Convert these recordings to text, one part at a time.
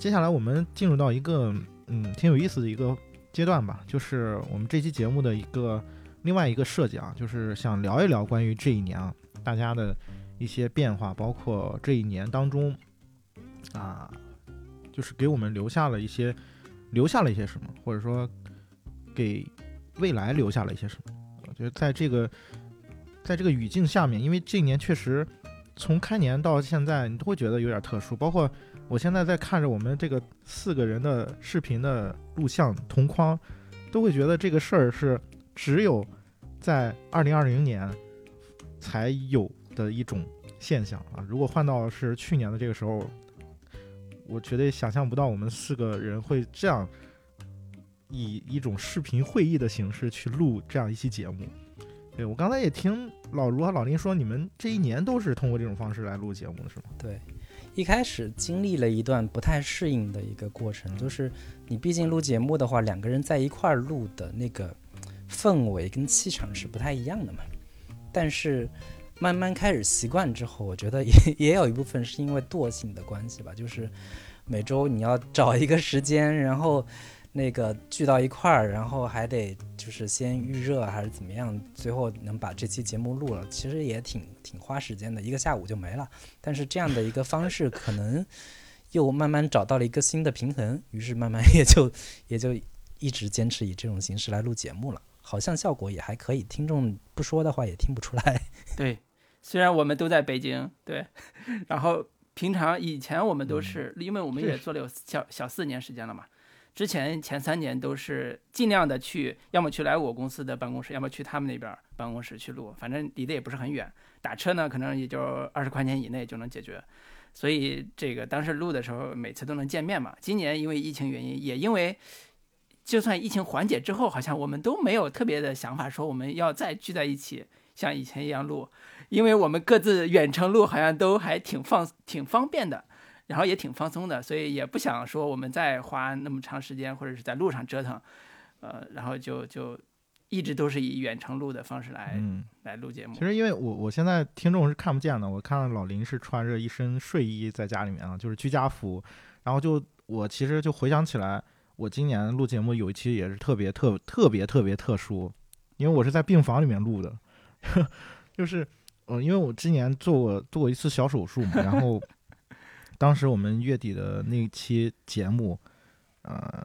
接下来我们进入到一个嗯挺有意思的一个阶段吧，就是我们这期节目的一个另外一个设计啊，就是想聊一聊关于这一年啊大家的一些变化，包括这一年当中啊，就是给我们留下了一些留下了一些什么，或者说给未来留下了一些什么。我觉得在这个在这个语境下面，因为这一年确实从开年到现在，你都会觉得有点特殊，包括。我现在在看着我们这个四个人的视频的录像同框，都会觉得这个事儿是只有在二零二零年才有的一种现象啊！如果换到是去年的这个时候，我绝对想象不到我们四个人会这样以一种视频会议的形式去录这样一期节目。对我刚才也听老卢和老林说，你们这一年都是通过这种方式来录节目的是吗？对。一开始经历了一段不太适应的一个过程，就是你毕竟录节目的话，两个人在一块儿录的那个氛围跟气场是不太一样的嘛。但是慢慢开始习惯之后，我觉得也 也有一部分是因为惰性的关系吧，就是每周你要找一个时间，然后。那个聚到一块儿，然后还得就是先预热还是怎么样，最后能把这期节目录了，其实也挺挺花时间的，一个下午就没了。但是这样的一个方式，可能又慢慢找到了一个新的平衡，于是慢慢 也就也就一直坚持以这种形式来录节目了，好像效果也还可以，听众不说的话也听不出来。对，虽然我们都在北京，对，然后平常以前我们都是，因为我们也做了有小小四年时间了嘛。之前前三年都是尽量的去，要么去来我公司的办公室，要么去他们那边办公室去录，反正离得也不是很远，打车呢可能也就二十块钱以内就能解决。所以这个当时录的时候每次都能见面嘛。今年因为疫情原因，也因为就算疫情缓解之后，好像我们都没有特别的想法说我们要再聚在一起像以前一样录，因为我们各自远程录好像都还挺放挺方便的。然后也挺放松的，所以也不想说我们再花那么长时间或者是在路上折腾，呃，然后就就一直都是以远程录的方式来来录节目。其实因为我我现在听众是看不见的，我看到老林是穿着一身睡衣在家里面啊，就是居家服。然后就我其实就回想起来，我今年录节目有一期也是特别特特别特别特殊，因为我是在病房里面录的，就是呃，因为我今年做过做过一次小手术嘛，然后。当时我们月底的那期节目，呃，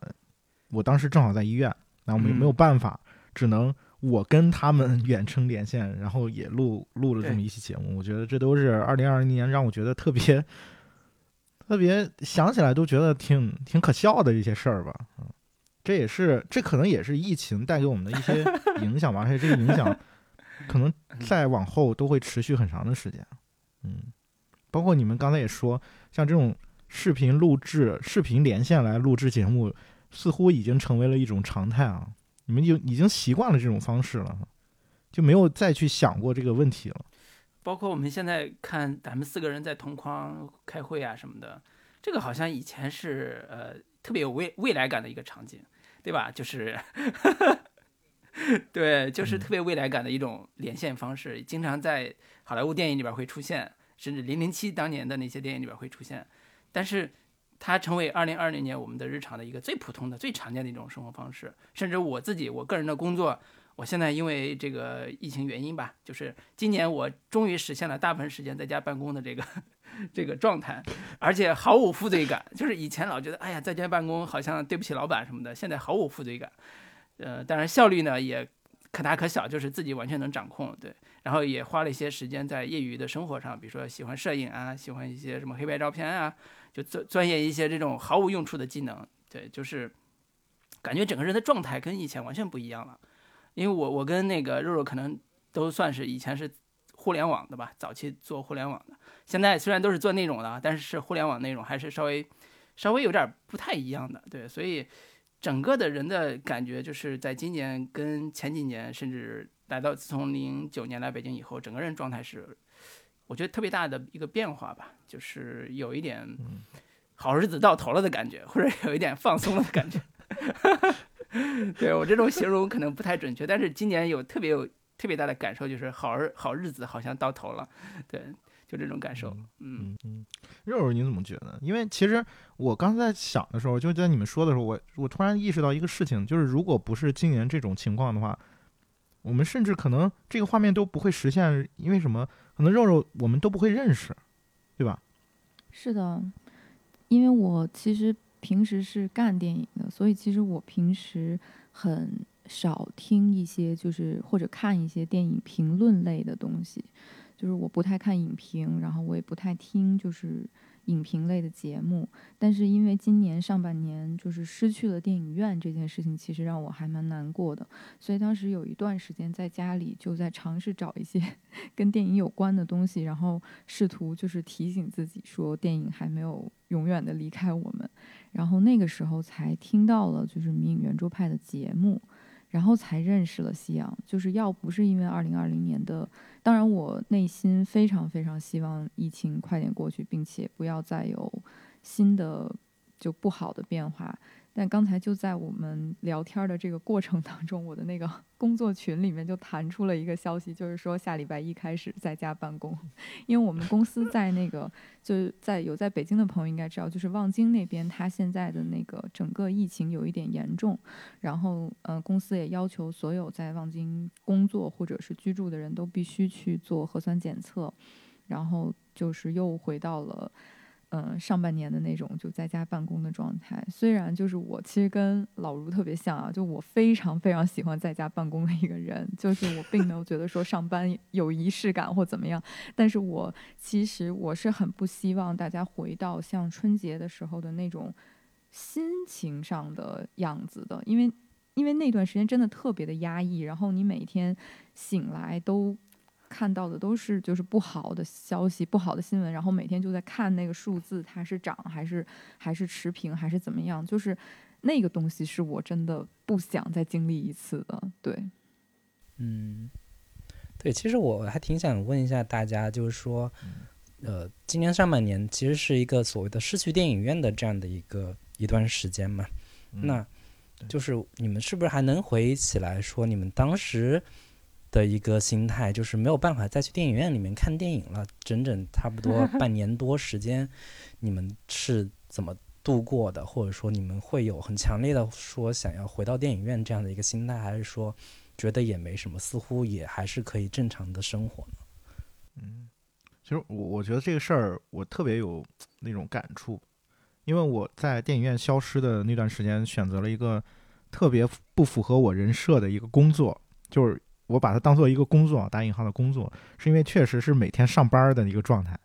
我当时正好在医院，然后没没有办法，只能我跟他们 远程连线，然后也录录了这么一期节目。我觉得这都是二零二零年让我觉得特别 特别想起来都觉得挺挺可笑的一些事儿吧。嗯，这也是这可能也是疫情带给我们的一些 影响吧，而且这个影响可能再往后都会持续很长的时间。嗯。包括你们刚才也说，像这种视频录制、视频连线来录制节目，似乎已经成为了一种常态啊！你们就已经习惯了这种方式了，就没有再去想过这个问题了。包括我们现在看咱们四个人在同框开会啊什么的，这个好像以前是呃特别有未未来感的一个场景，对吧？就是，对，就是特别未来感的一种连线方式，经常在好莱坞电影里边会出现。甚至零零七当年的那些电影里边会出现，但是它成为二零二零年我们的日常的一个最普通的、最常见的一种生活方式。甚至我自己，我个人的工作，我现在因为这个疫情原因吧，就是今年我终于实现了大部分时间在家办公的这个 这个状态，而且毫无负罪感。就是以前老觉得，哎呀，在家办公好像对不起老板什么的，现在毫无负罪感。呃，当然效率呢也可大可小，就是自己完全能掌控。对。然后也花了一些时间在业余的生活上，比如说喜欢摄影啊，喜欢一些什么黑白照片啊，就钻钻研一些这种毫无用处的技能。对，就是感觉整个人的状态跟以前完全不一样了。因为我我跟那个肉肉可能都算是以前是互联网的吧，早期做互联网的，现在虽然都是做内容的，但是是互联网内容还是稍微稍微有点不太一样的。对，所以整个的人的感觉就是在今年跟前几年甚至。来到自从零九年来北京以后，整个人状态是，我觉得特别大的一个变化吧，就是有一点好日子到头了的感觉，或者有一点放松了的感觉。对我这种形容可能不太准确，但是今年有特别有特别大的感受，就是好日好日子好像到头了。对，就这种感受。嗯嗯嗯，肉肉你怎么觉得？因为其实我刚才在想的时候，就在你们说的时候，我我突然意识到一个事情，就是如果不是今年这种情况的话，我们甚至可能这个画面都不会实现，因为什么？可能肉肉我们都不会认识，对吧？是的，因为我其实平时是干电影的，所以其实我平时很少听一些就是或者看一些电影评论类的东西，就是我不太看影评，然后我也不太听就是影评类的节目。但是因为今年上半年就是失去了电影院这件事情，其实让我还蛮难过的。所以当时有一段时间在家里就在尝试找一些 跟电影有关的东西，然后试图就是提醒自己说电影还没有永远的离开我们。然后那个时候才听到了就是迷影圆桌派的节目，然后才认识了夕阳。就是要不是因为二零二零年的，当然我内心非常非常希望疫情快点过去，并且不要再有新的就不好的变化。但刚才就在我们聊天的这个过程当中，我的那个 工作群里面就弹出了一个消息，就是说下礼拜一开始在家办公，因为我们公司在那个就是在有在北京的朋友应该知道，就是望京那边，它现在的那个整个疫情有一点严重，然后呃公司也要求所有在望京工作或者是居住的人都必须去做核酸检测，然后就是又回到了。嗯，上半年的那种就在家办公的状态，虽然就是我其实跟老卢特别像啊，就我非常非常喜欢在家办公的一个人，就是我并没有觉得说上班有仪式感或怎么样，但是我其实我是很不希望大家回到像春节的时候的那种心情上的样子的，因为因为那段时间真的特别的压抑，然后你每天醒来都。看到的都是就是不好的消息、不好的新闻，然后每天就在看那个数字，它是涨还是还是持平还是怎么样？就是那个东西是我真的不想再经历一次的。对，嗯，对，其实我还挺想问一下大家，就是说，呃，今年上半年其实是一个所谓的失去电影院的这样的一个一段时间嘛，那就是你们是不是还能回忆起来说你们当时？的一个心态就是没有办法再去电影院里面看电影了，整整差不多 半年多时间，你们是怎么度过的？或者说你们会有很强烈的说想要回到电影院这样的一个心态，还是说觉得也没什么，似乎也还是可以正常的生活呢？嗯，其实我我觉得这个事儿我特别有那种感触，因为我在电影院消失的那段时间，选择了一个特别不符合我人设的一个工作，就是。我把它当做一个工作，打引号的工作，是因为确实是每天上班的一个状态，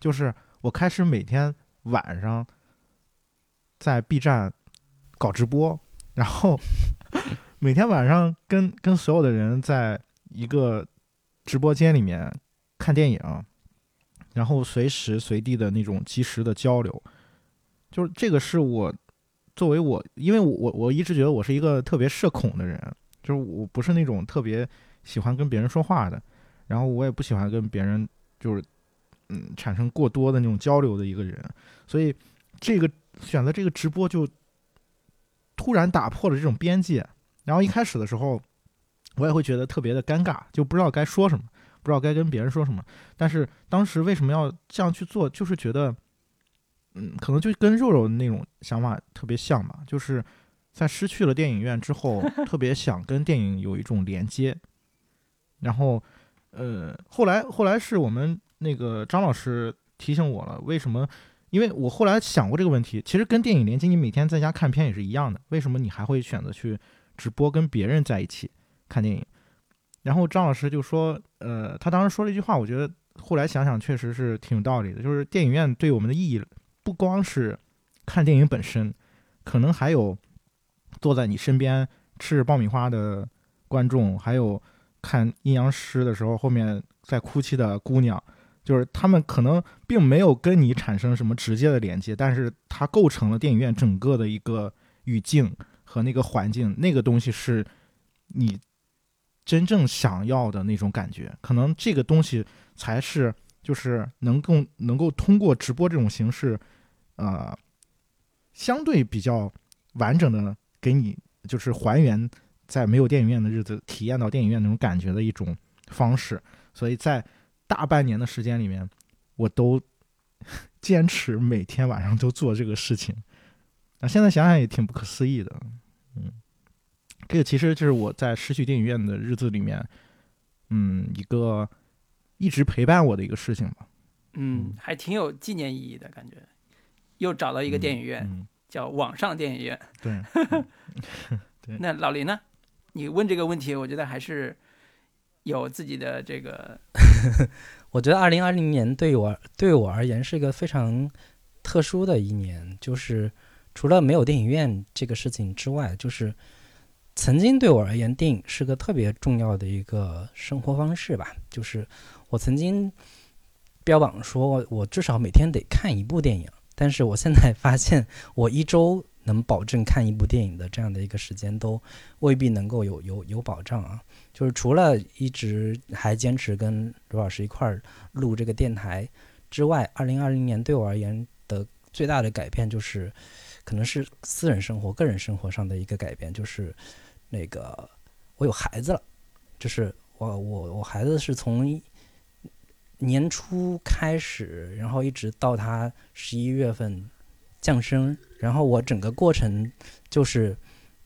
就是我开始每天晚上在 B 站搞直播，然后 每天晚上跟跟所有的人在一个直播间里面看电影，然后随时随地的那种及时的交流，就是这个是我作为我，因为我我我一直觉得我是一个特别社恐的人。就是我不是那种特别喜欢跟别人说话的，然后我也不喜欢跟别人就是嗯产生过多的那种交流的一个人，所以这个选择这个直播就突然打破了这种边界。然后一开始的时候，我也会觉得特别的尴尬，就不知道该说什么，不知道该跟别人说什么。但是当时为什么要这样去做，就是觉得嗯，可能就跟肉肉那种想法特别像吧，就是。在失去了电影院之后，特别想跟电影有一种连接。然后，呃，后来后来是我们那个张老师提醒我了，为什么？因为我后来想过这个问题，其实跟电影连接，你每天在家看片也是一样的。为什么你还会选择去直播跟别人在一起看电影？然后张老师就说，呃，他当时说了一句话，我觉得后来想想确实是挺有道理的，就是电影院对我们的意义不光是看电影本身，可能还有。坐在你身边吃爆米花的观众，还有看阴阳师的时候后面在哭泣的姑娘，就是他们可能并没有跟你产生什么直接的连接，但是它构成了电影院整个的一个语境和那个环境，那个东西是你真正想要的那种感觉。可能这个东西才是就是能够能够通过直播这种形式，呃，相对比较完整的。给你就是还原在没有电影院的日子体验到电影院那种感觉的一种方式，所以在大半年的时间里面，我都 坚持每天晚上都做这个事情。啊，现在想想也挺不可思议的，嗯，这个其实就是我在失去电影院的日子里面，嗯，一个一直陪伴我的一个事情吧。嗯，还挺有纪念意义的感觉。又找到一个电影院，嗯，叫网上电影院。对，对那老林呢？你问这个问题，我觉得还是有自己的这个，我觉得二零二零年对我对我而言是一个非常特殊的一年，就是除了没有电影院这个事情之外，就是曾经对我而言，电影是个特别重要的一个生活方式吧。就是我曾经标榜说我至少每天得看一部电影，但是我现在发现，我一周能保证看一部电影的这样的一个时间都未必能够有有有保障啊。就是除了一直还坚持跟罗老师一块儿录这个电台之外，二零二零年对我而言的最大的改变就是，可能是私人生活、个人生活上的一个改变，就是那个我有孩子了，就是我我我孩子是从年初开始，然后一直到他十一月份降生，然后我整个过程就是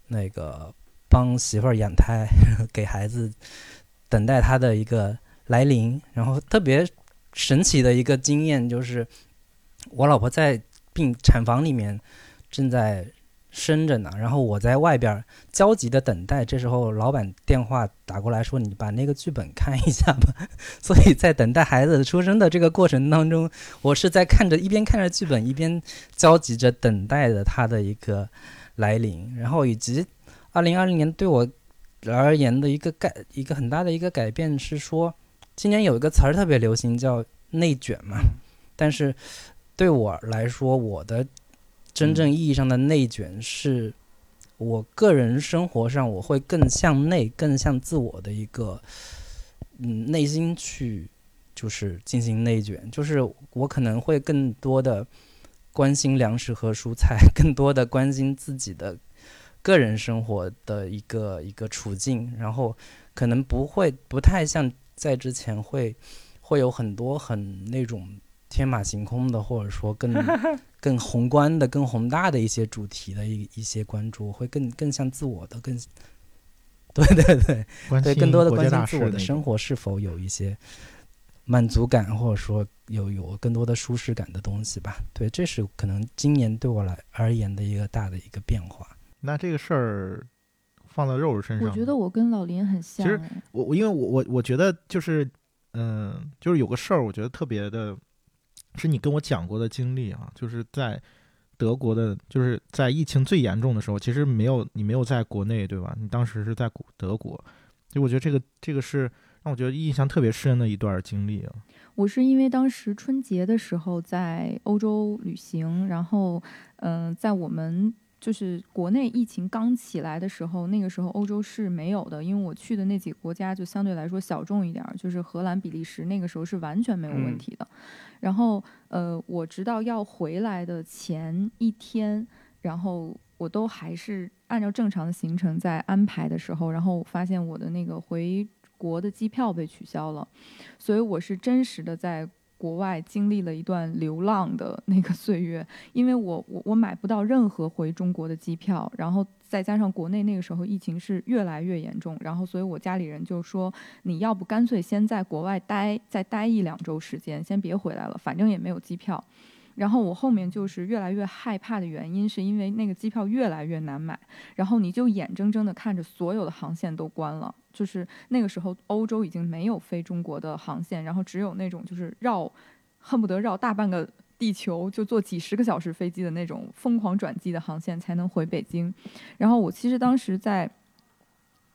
那个帮媳妇儿养胎，给孩子等待他的一个来临，然后特别神奇的一个经验就是，我老婆在病产房里面正在生着呢，然后我在外边焦急的等待。这时候老板电话打过来说：“你把那个剧本看一下吧。”所以在等待孩子出生的这个过程当中，我是在看着一边看着剧本，一边焦急着等待着他的一个来临。然后以及二零二零年对我而言的一个改一个很大的一个改变是说，今年有一个词儿特别流行，叫内卷嘛。但是对我来说，我的真正意义上的内卷是我个人生活上我会更向内、更向自我的一个嗯内心去就是进行内卷，就是我可能会更多的关心粮食和蔬菜，更多的关心自己的个人生活的一个一个处境，然后可能不会不太像在之前会会有很多很那种天马行空的，或者说更 更宏观的、更宏大的一些主题的一一些关注，会更更像自我的，更对对对对，关心更多的关心自我的生活是否有一些满足感，或者说有有更多的舒适感的东西吧。对，这是可能今年对我来而言的一个大的一个变化。那这个事儿放到肉肉身上，我觉得我跟老林很像其实哎，我我因为我我我觉得就是嗯、就是有个事儿，我觉得特别的，是你跟我讲过的经历啊，就是在德国的，就是在疫情最严重的时候，其实没有你没有在国内对吧？你当时是在国德国，就我觉得这个这个是让我觉得印象特别深的一段经历啊。我是因为当时春节的时候在欧洲旅行，然后嗯、在我们就是国内疫情刚起来的时候，那个时候欧洲是没有的，因为我去的那几个国家就相对来说小众一点儿，就是荷兰、比利时，那个时候是完全没有问嗯题的。然后呃，我直到要回来的前一天，然后我都还是按照正常的行程在安排的时候，然后我发现我的那个回国的机票被取消了，所以我是真实的在国外经历了一段流浪的 那个岁月，因为我我我买不到任何回中国的机票，然后再加上国内那个时候疫情是越来越严重，然后所以我家里人就说你要不干脆先在国外待再待一两周时间，先别回来了，反正也没有机票。然后我后面就是越来越害怕的原因，是因为那个机票越来越难买，然后你就眼睁睁的看着所有的航线都关了，就是那个时候欧洲已经没有飞中国的航线，然后只有那种就是绕，恨不得绕大半个地球，就坐几十个小时飞机的那种疯狂转机的航线才能回北京。然后我其实当时在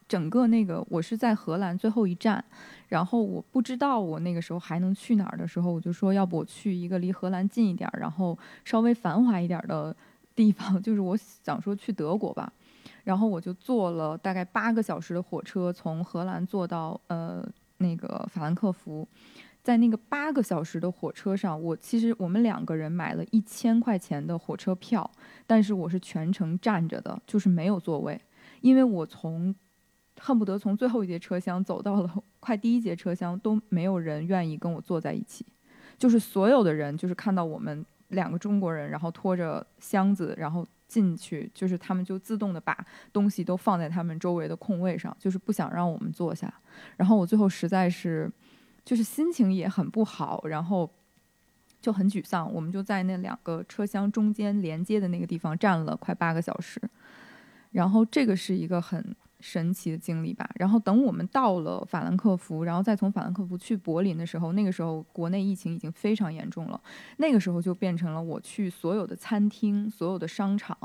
整个那个我是在荷兰最后一站，然后我不知道我那个时候还能去哪儿的时候，我就说要不我去一个离荷兰近一点，然后稍微繁华一点的地方，就是我想说去德国吧。然后我就坐了大概八个小时的火车，从荷兰坐到呃那个法兰克福。在那个八个小时的火车上，我其实我们两个人买了一千块钱的火车票，但是我是全程站着的，就是没有座位，因为我从恨不得从最后一节车厢走到了 快第一节车厢，都没有人愿意跟我坐在一起。就是所有的人就是看到我们两个中国人，然后拖着箱子，然后进去，就是他们就自动的把东西都放在他们周围的空位上，就是不想让我们坐下。然后我最后实在是，就是心情也很不好，然后就很沮丧。我们就在那两个车厢中间连接的那个地方站了快八个小时。然后这个是一个很神奇的经历吧。然后等我们到了法兰克福，然后再从法兰克福去柏林的时候，那个时候国内疫情已经非常严重了。那个时候就变成了我去所有的餐厅、所有的商场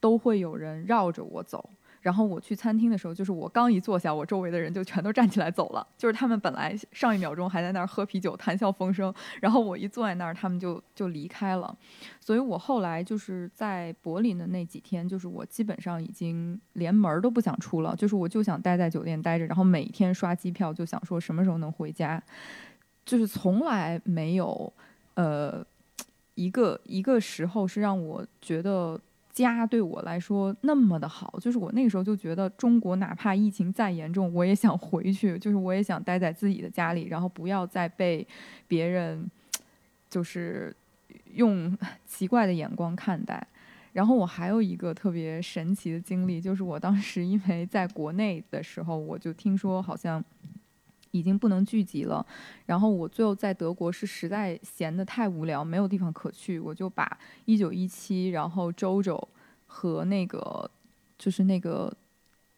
都会有人绕着我走。然后我去餐厅的时候，就是我刚一坐下，我周围的人就全都站起来走了。就是他们本来上一秒钟还在那儿喝啤酒、谈笑风生，然后我一坐在那儿，他们就就离开了。所以我后来就是在柏林的那几天，就是我基本上已经连门儿都不想出了，就是我就想待在酒店待着，然后每天刷机票，就想说什么时候能回家，就是从来没有呃一个一个时候是让我觉得。家对我来说那么的好，就是我那个时候就觉得中国哪怕疫情再严重，我也想回去，就是我也想待在自己的家里，然后不要再被别人就是用 奇怪的眼光看待。然后我还有一个特别神奇的经历，就是我当时因为在国内的时候，我就听说好像已经不能聚集了，然后我最后在德国是实在闲得太无聊，没有地方可去，我就把一九一七，然后周周和那个就是那个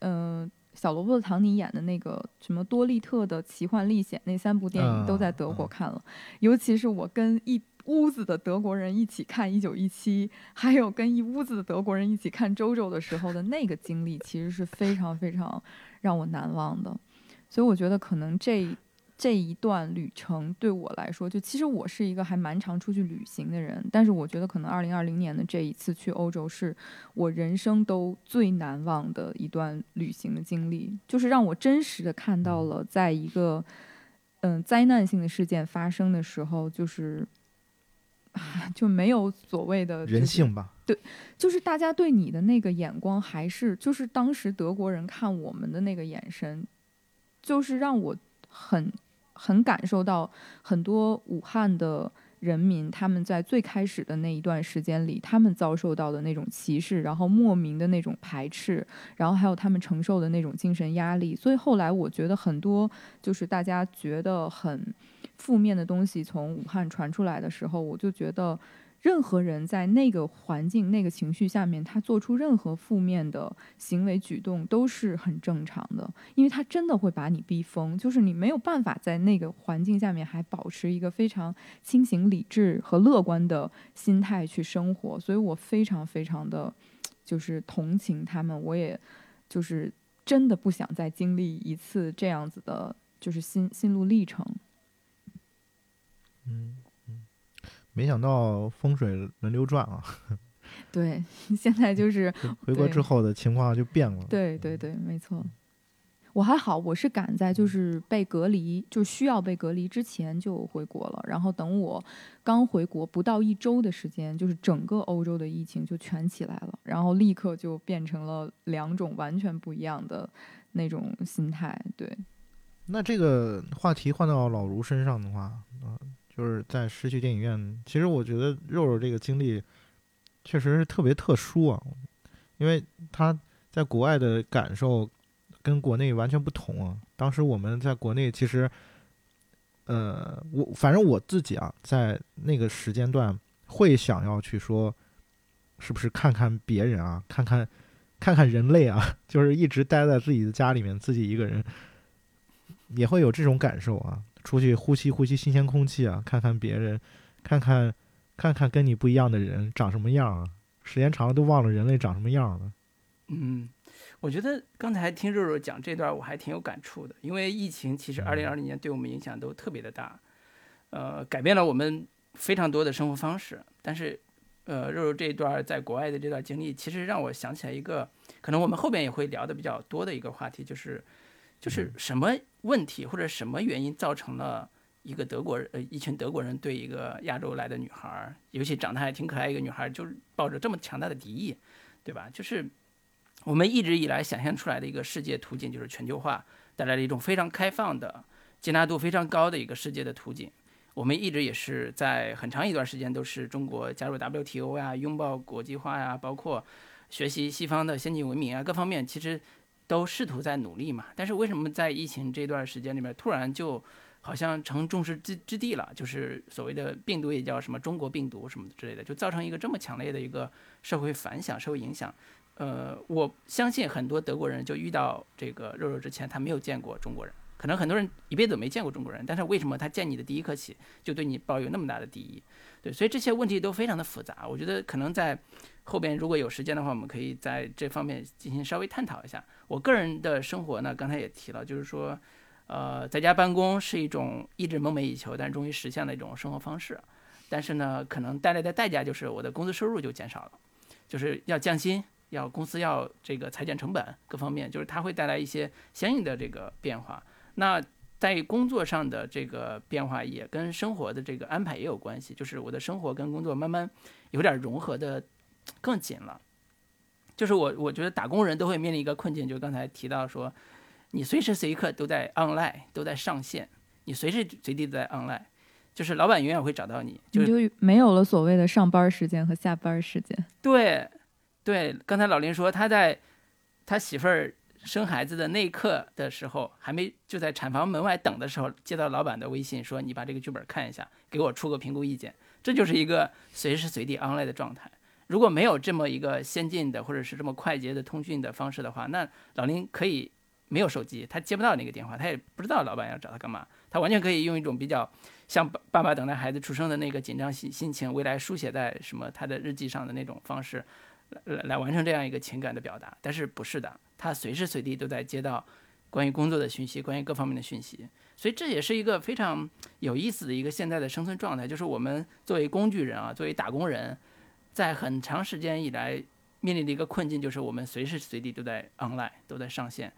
嗯、小罗伯特·唐尼演的那个什么多利特的奇幻历险那三部电影都在德国看了，尤其是我跟一屋子的德国人一起看一九一七，还有跟一屋子的德国人一起看周周的时候的那个经历，其实是非常非常让我难忘的。所以我觉得可能这这一段旅程对我来说，就其实我是一个还蛮常出去旅行的人，但是我觉得可能二零二零年的这一次去欧洲是我人生都最难忘的一段旅行的经历，就是让我真实的看到了在一个嗯灾难性的事件发生的时候，就是。啊就没有所谓的人就是性吧，对就是大家对你的那个眼光，还是就是当时德国人看我们的那个眼神，就是让我很很感受到很多武汉的人民他们在最开始的那一段时间里，他们遭受到的那种歧视，然后莫名的那种排斥，然后还有他们承受的那种精神压力。所以后来我觉得很多就是大家觉得很负面的东西从武汉传出来的时候，我就觉得任何人在那个环境、那个情绪下面，他做出任何负面的行为举动都是很正常的，因为他真的会把你逼疯，就是你没有办法在那个环境下面还保持一个非常清醒、理智和乐观的心态去生活，所以我非常非常的就是同情他们，我也就是真的不想再经历一次这样子的，就是心心路历程。嗯。没想到风水轮流转啊，对，现在就是回国之后的情况就变了。对对对，没错。我还好，我是赶在就是被隔离，就需要被隔离之前就回国了。然后等我刚回国不到一周的时间，就是整个欧洲的疫情就全起来了，然后立刻就变成了两种完全不一样的那种心态。对，那这个话题换到老卢身上的话，啊、就是在失去电影院，其实我觉得肉肉这个经历确实是特别特殊啊，因为他在国外的感受跟国内完全不同啊。当时我们在国内其实，呃，我反正我自己啊，在那个时间段会想要去说，是不是看看别人啊，看看看看人类啊，就是一直待在自己的家里面，自己一个人。也会有这种感受啊，出去呼吸呼吸新鲜空气啊，看看别人，看看看看跟你不一样的人长什么样啊，时间长了都忘了人类长什么样了。嗯，我觉得刚才听肉肉讲这段，我还挺有感触的，因为疫情其实二零二零年对我们影响都特别的大，呃，改变了我们非常多的生活方式。但是，呃，肉肉这一段在国外的这段经历，其实让我想起来一个，可能我们后边也会聊的比较多的一个话题，就是就是什么问题或者什么原因造成了一个德国人呃一群德国人对一个亚洲来的女孩，尤其长得还挺可爱一个女孩，就是抱着这么强大的敌意，对吧？就是我们一直以来想象出来的一个世界图景，就是全球化带来了一种非常开放的、接纳度非常高的一个世界的图景。我们一直也是在很长一段时间都是中国加入 WTO 呀、拥抱国际化呀，包括学习西方的先进文明啊，各方面其实都试图在努力嘛。但是为什么在疫情这段时间里面，突然就好像成众矢之之的了？就是所谓的病毒也叫什么中国病毒什么之类的，就造成一个这么强烈的一个社会反响、社会影响。呃，我相信很多德国人就遇到这个肉肉之前，他没有见过中国人。可能很多人一辈子没见过中国人，但是为什么他见你的第一刻起就对你抱有那么大的敌意？对，所以这些问题都非常的复杂。我觉得可能在后边如果有时间的话，我们可以在这方面进行稍微探讨一下。我个人的生活呢，刚才也提了，就是说，呃，在家办公是一种一直梦寐以求但终于实现的一种生活方式。但是呢，可能带来的代价就是我的工资收入就减少了，就是要降薪，要公司要这个裁减成本，各方面就是它会带来一些相应的这个变化。那在工作上的这个变化也跟生活的这个安排也有关系，就是我的生活跟工作慢慢有点融合的更紧了。就是我我觉得打工人都会面临一个困境，就刚才提到说，你随时随刻都在 online，都在上线，你随时随地都在 online，就是老板永远会找到你，就你就没有了所谓的上班时间和下班时间。对对，刚才老林说他在他媳妇儿。生孩子的那一刻的时候，还没就在产房门外等的时候，接到老板的微信说：“你把这个剧本看一下，给我出个评估意见。”这就是一个随时随地 online 的状态。如果没有这么一个先进的或者是这么快捷的通讯的方式的话，那老林可以没有手机，他接不到那个电话，他也不知道老板要找他干嘛，他完全可以用一种比较像爸爸等待孩子出生的那个紧张心心情，未来书写在什么他的日记上的那种方式。来来完成这样一个情感的表达，但是不是的，他随时随地都在接到关于工作的讯息，关于各方面的讯息，所以这也是一个非常有意思的一个现在的生存状态，就是我们作为工具人啊，作为打工人，在很长时间以来面临的一个困境，就是我们随时随地都在 online，都在上线，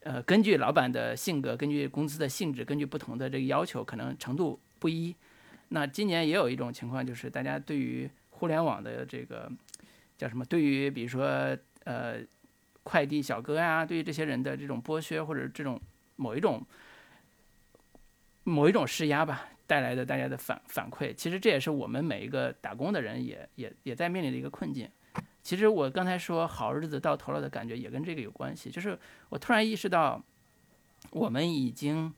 呃，根据老板的性格，根据公司的性质，根据不同的这个要求，可能程度不一。那今年也有一种情况，就是大家对于互联网的这个。叫什么？对于比如说呃，快递小哥呀，对于这些人的这种剥削或者这种某一种某一种施压吧，带来的大家的反反馈，其实这也是我们每一个打工的人也也也在面临的一个困境。其实我刚才说好日子到头了的感觉，也跟这个有关系。就是我突然意识到，我们已经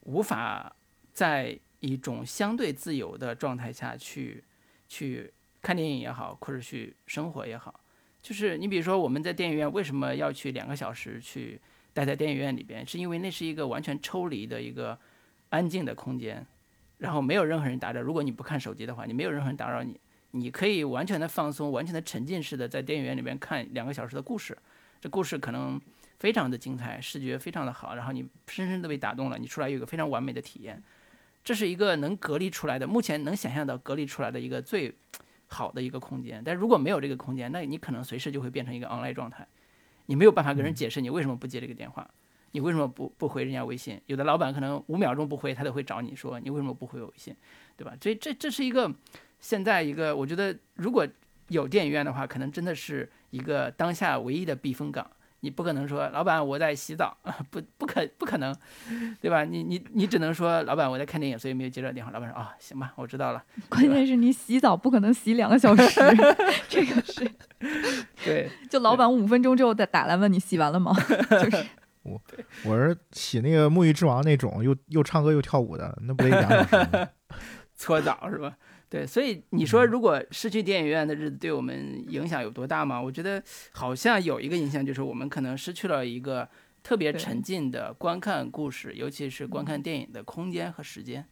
无法在一种相对自由的状态下去去。看电影也好，或者去生活也好，就是你比如说我们在电影院为什么要去两个小时去待在电影院里边，是因为那是一个完全抽离的一个安静的空间，然后没有任何人打扰。如果你不看手机的话，你没有任何人打扰你，你可以完全的放松，完全的沉浸式的在电影院里边看两个小时的故事。这故事可能非常的精彩，视觉非常的好，然后你深深的被打动了，你出来有一个非常完美的体验。这是一个能隔离出来的，目前能想象到隔离出来的一个最。好的一个空间，但如果没有这个空间，那你可能随时就会变成一个 online 状态，你没有办法跟人解释你为什么不接这个电话，你为什么不不回人家微信？有的老板可能五秒钟不回，他都会找你说你为什么不回我微信，对吧？所以这这是一个现在一个，我觉得如果有电影院的话，可能真的是一个当下唯一的避风港。你不可能说老板我在洗澡 啊，不不可不可能，对吧？你你你只能说老板我在看电影，所以没有接到电话。老板说啊，行吧，我知道了。关键是你洗澡不可能洗两个小时，这个是对。就老板五分钟之后再打来问你洗完了吗？就是我我是洗那个沐浴之王那种，又又唱歌又跳舞的，那不得两小时吗？搓澡是吧？对，所以你说如果失去电影院的日子对我们影响有多大吗？我觉得好像有一个影响，就是我们可能失去了一个特别沉浸的观看故事，尤其是观看电影的空间和时间。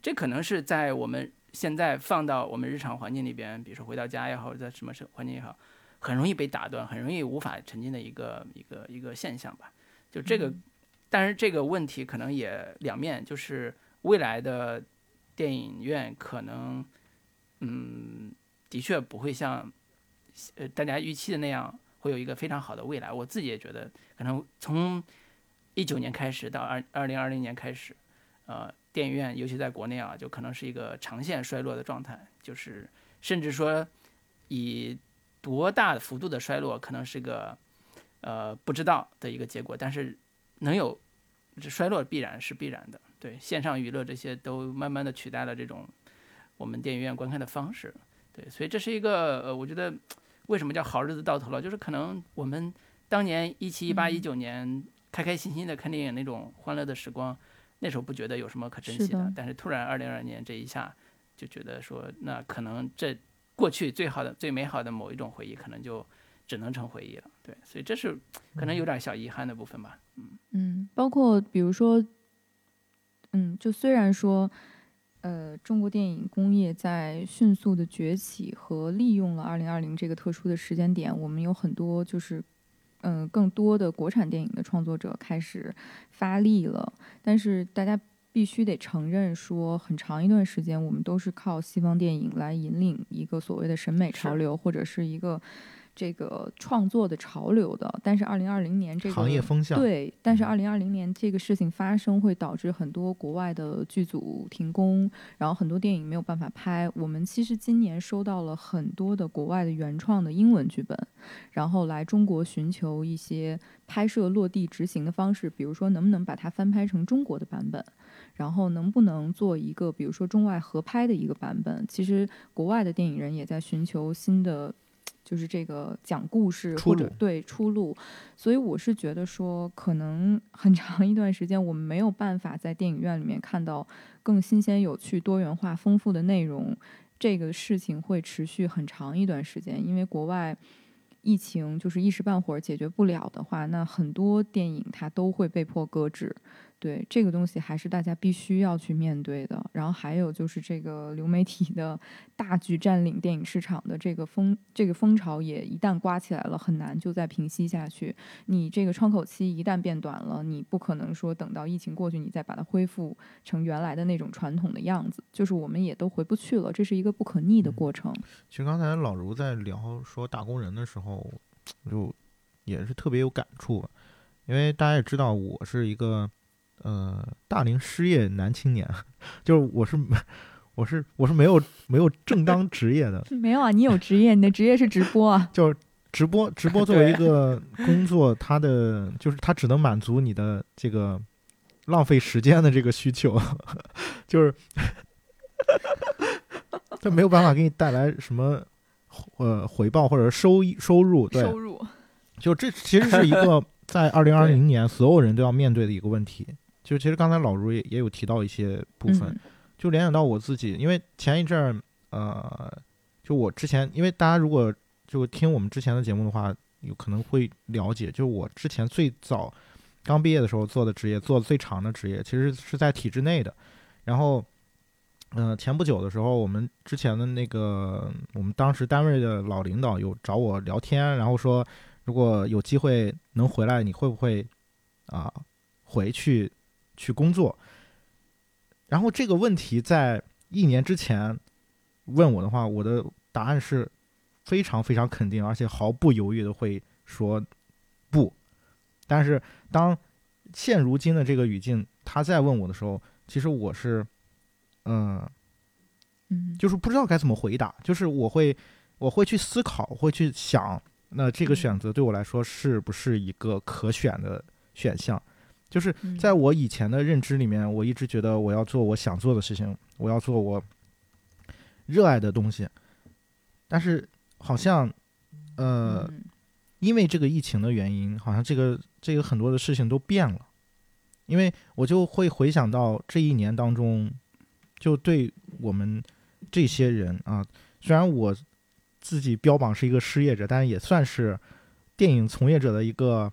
这可能是在我们现在放到我们日常环境里边，比如说回到家也好，在什么环境也好，很容易被打断，很容易无法沉浸的一个一个一个现象吧。就这个，但是这个问题可能也两面，就是未来的。电影院可能，嗯，的确不会像，呃，大家预期的那样会有一个非常好的未来。我自己也觉得，可能从一九年开始到二二零二零年开始，呃，电影院尤其在国内啊，就可能是一个长线衰落的状态。就是甚至说，以多大幅度的衰落，可能是个呃不知道的一个结果。但是能有这衰落必然是必然的。对线上娱乐这些都慢慢的取代了这种我们电影院观看的方式。对，所以这是一个呃，我觉得为什么叫好日子到头了，就是可能我们当年一七、一八、一九年开开心心的看电影那种欢乐的时光，那时候不觉得有什么可珍惜的但是突然二零二二年这一下，就觉得说那可能这过去最好的、最美好的某一种回忆，可能就只能成回忆了。对，所以这是可能有点小遗憾的部分吧。嗯嗯，包括比如说，嗯，就虽然说，呃，中国电影工业在迅速的崛起和利用了二零二零这个特殊的时间点，我们有很多就是，嗯、更多的国产电影的创作者开始发力了，但是大家。必须得承认，说很长一段时间，我们都是靠西方电影来引领一个所谓的审美潮流，或者是一个这个创作的潮流的。但是二零二零年这个行业风向，对，但是二零二零年这个事情发生，会导致很多国外的剧组停工，然后很多电影没有办法拍。我们其实今年收到了很多的国外的原创的英文剧本，然后来中国寻求一些拍摄落地执行的方式，比如说能不能把它翻拍成中国的版本，然后能不能做一个比如说中外合拍的一个版本。其实国外的电影人也在寻求新的。就是这个讲故事或者对出路，所以我是觉得说，可能很长一段时间我们没有办法在电影院里面看到更新鲜、有趣、多元化、丰富的内容，这个事情会持续很长一段时间，因为国外。疫情就是一时半会儿解决不了的话，那很多电影它都会被迫搁置。对这个东西还是大家必须要去面对的。然后还有就是这个流媒体的 大举占领电影市场的这个风，这个风潮也一旦刮起来了，很难就再平息下去。你这个窗口期一旦变短了，你不可能说等到疫情过去，你再把它恢复成原来的那种传统的样子，就是我们也都回不去了，这是一个不可逆的过程。其实刚才老卢在聊说打工人的时候，就也是特别有感触，因为大家也知道我是一个呃大龄失业男青年，就是我是 我是我是没有没有正当职业的，没有啊，你有职业，你的职业是直播啊。就是直播直播作为一个工作，它的就是它只能满足你的这个浪费时间的这个需求，就是它没有办法给你带来什么呃回报或者收益收入，对，收入。就这其实是一个在二零二零年所有人都要面对的一个问题。就其实刚才老卢也也有提到一些部分，嗯就联想到我自己，因为前一阵儿，呃，就我之前，因为大家如果就听我们之前的节目的话，有可能会了解，就我之前最早刚毕业的时候做的职业，做的最长的职业，其实是在体制内的。然后，呃，前不久的时候，我们之前的那个我们当时单位的老领导有找我聊天，然后说，如果有机会能回来，你会不会啊、回去去工作？然后这个问题在一年之前问我的话，我的答案是非常非常肯定，而且毫不犹豫的会说不。但是当现如今的这个语境他再问我的时候，其实我是，嗯、嗯，就是不知道该怎么回答，就是我会我会去思考，会去想，那这个选择对我来说是不是一个可选的选项？就是嗯。在我以前的认知里面，我一直觉得我要做我想做的事情，我要做我热爱的东西，但是好像呃，嗯。因为这个疫情的原因，好像这个这个很多的事情都变了，因为我就会回想到这一年当中，就对我们这些人啊，虽然我自己标榜是一个失业者，但是也算是电影从业者的一个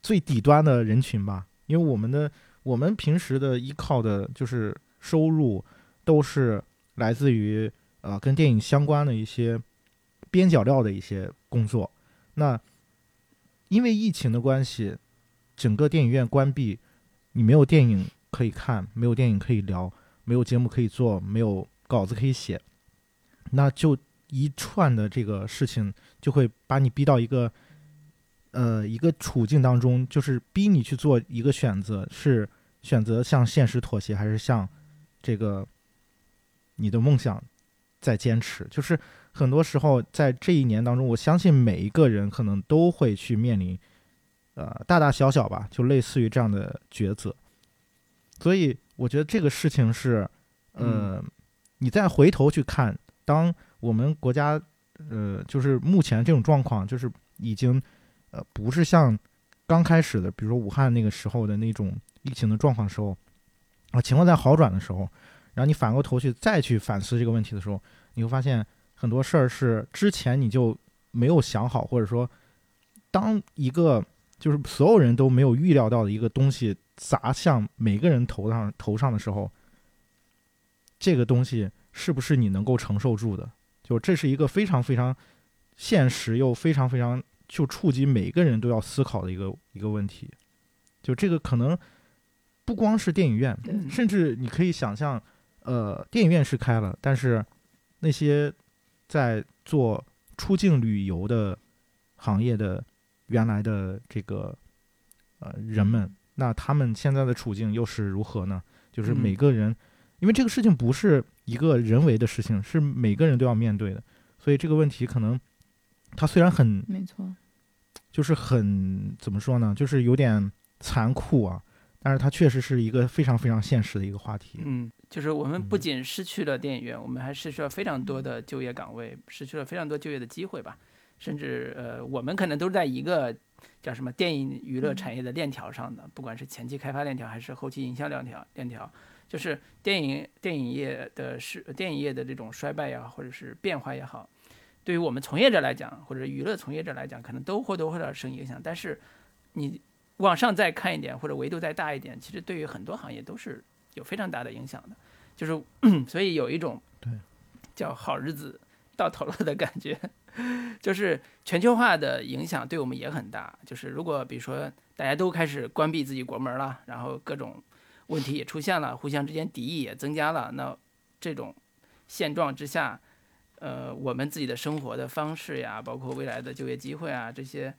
最底端的人群吧，因为我们的我们平时的依靠的就是收入都是来自于呃跟电影相关的一些边角料的一些工作，那。因为疫情的关系，整个电影院关闭，你没有电影可以看，没有电影可以聊，没有节目可以做，没有稿子可以写，那就一串的这个事情就会把你逼到一个呃一个处境当中，就是逼你去做一个选择，是选择向现实妥协，还是向这个你的梦想在坚持？就是很多时候在这一年当中，我相信每一个人可能都会去面临，呃，大大小小吧，就类似于这样的抉择。所以我觉得这个事情是，呃，你再回头去看，当我们国家，呃，就是目前这种状况，就是已经，呃，不是像刚开始的，比如说武汉那个时候的那种疫情的状况时候，啊，情况在好转的时候，然后你反过头去再去反思这个问题的时候，你会发现很多事儿是之前你就没有想好，或者说，当一个就是所有人都没有预料到的一个东西。砸向每个人头上头上的时候，这个东西是不是你能够承受住的？就这是一个非常非常现实又非常非常就触及每个人都要思考的一个一个问题。就这个可能不光是电影院，甚至你可以想象，呃，电影院是开了，但是那些在做出境旅游的行业的原来的这个呃人们。那他们现在的处境又是如何呢？就是每个人，因为这个事情不是一个人为的事情，是每个人都要面对的，所以这个问题可能，它虽然很没错，就是很怎么说呢？就是有点残酷啊，但是它确实是一个非常非常现实的一个话题。嗯，就是我们不仅失去了电影院，我们还失去了非常多的就业岗位，失去了非常多就业的机会吧。甚至呃，我们可能都是在一个。叫什么电影娱乐产业的链条上的，不管是前期开发链条还是后期营销链条，链条就是电影电影业的是电影业的这种衰败也好，或者是变化也好，对于我们从业者来讲，或者娱乐从业者来讲，可能都或多或少受影响。但是你往上再看一点，或者维度再大一点，其实对于很多行业都是有非常大的影响的。就是 所以有一种对叫好日子到头了的感觉。就是全球化的影响对我们也很大。就是如果比如说大家都开始关闭自己国门了，然后各种问题也出现了，互相之间敌意也增加了，那这种现状之下，呃，我们自己的生活的方式呀，包括未来的就业机会啊，这些，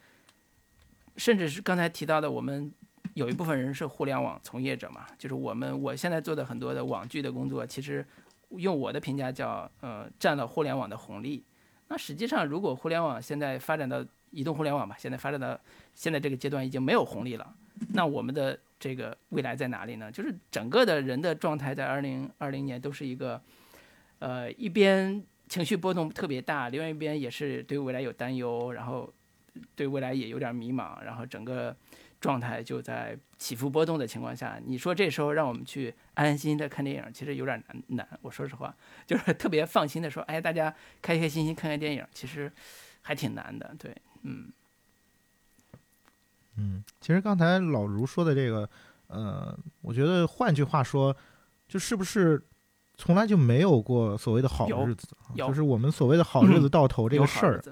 甚至是刚才提到的，我们有一部分人是互联网从业者嘛，就是我们我现在做的很多的网剧的工作，其实用我的评价叫呃占了互联网的红利。那实际上，如果互联网现在发展到移动互联网吧，现在发展到现在这个阶段已经没有红利了，那我们的这个未来在哪里呢？就是整个的人的状态在二零二零年都是一个，呃，一边情绪波动特别大，另外一边也是对未来有担忧，然后对未来也有点迷茫，然后整个。状态就在起伏波动的情况下，你说这时候让我们去安安心心的看电影，其实有点难难。我说实话，就是特别放心的说，哎，大家开开心心看看电影，其实还挺难的。对，嗯，嗯，其实刚才老卢说的这个，呃，我觉得换句话说，就是不是从来就没有过所谓的好日子？就是我们所谓的好日子到头这个事儿，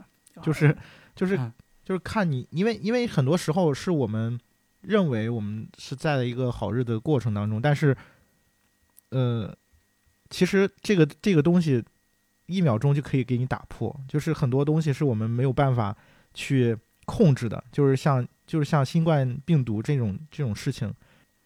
就是就是。就是看你，因为因为很多时候是我们认为我们是在一个好日子的过程当中，但是，呃，其实这个这个东西一秒钟就可以给你打破，就是很多东西是我们没有办法去控制的，就是像就是像新冠病毒这种这种事情，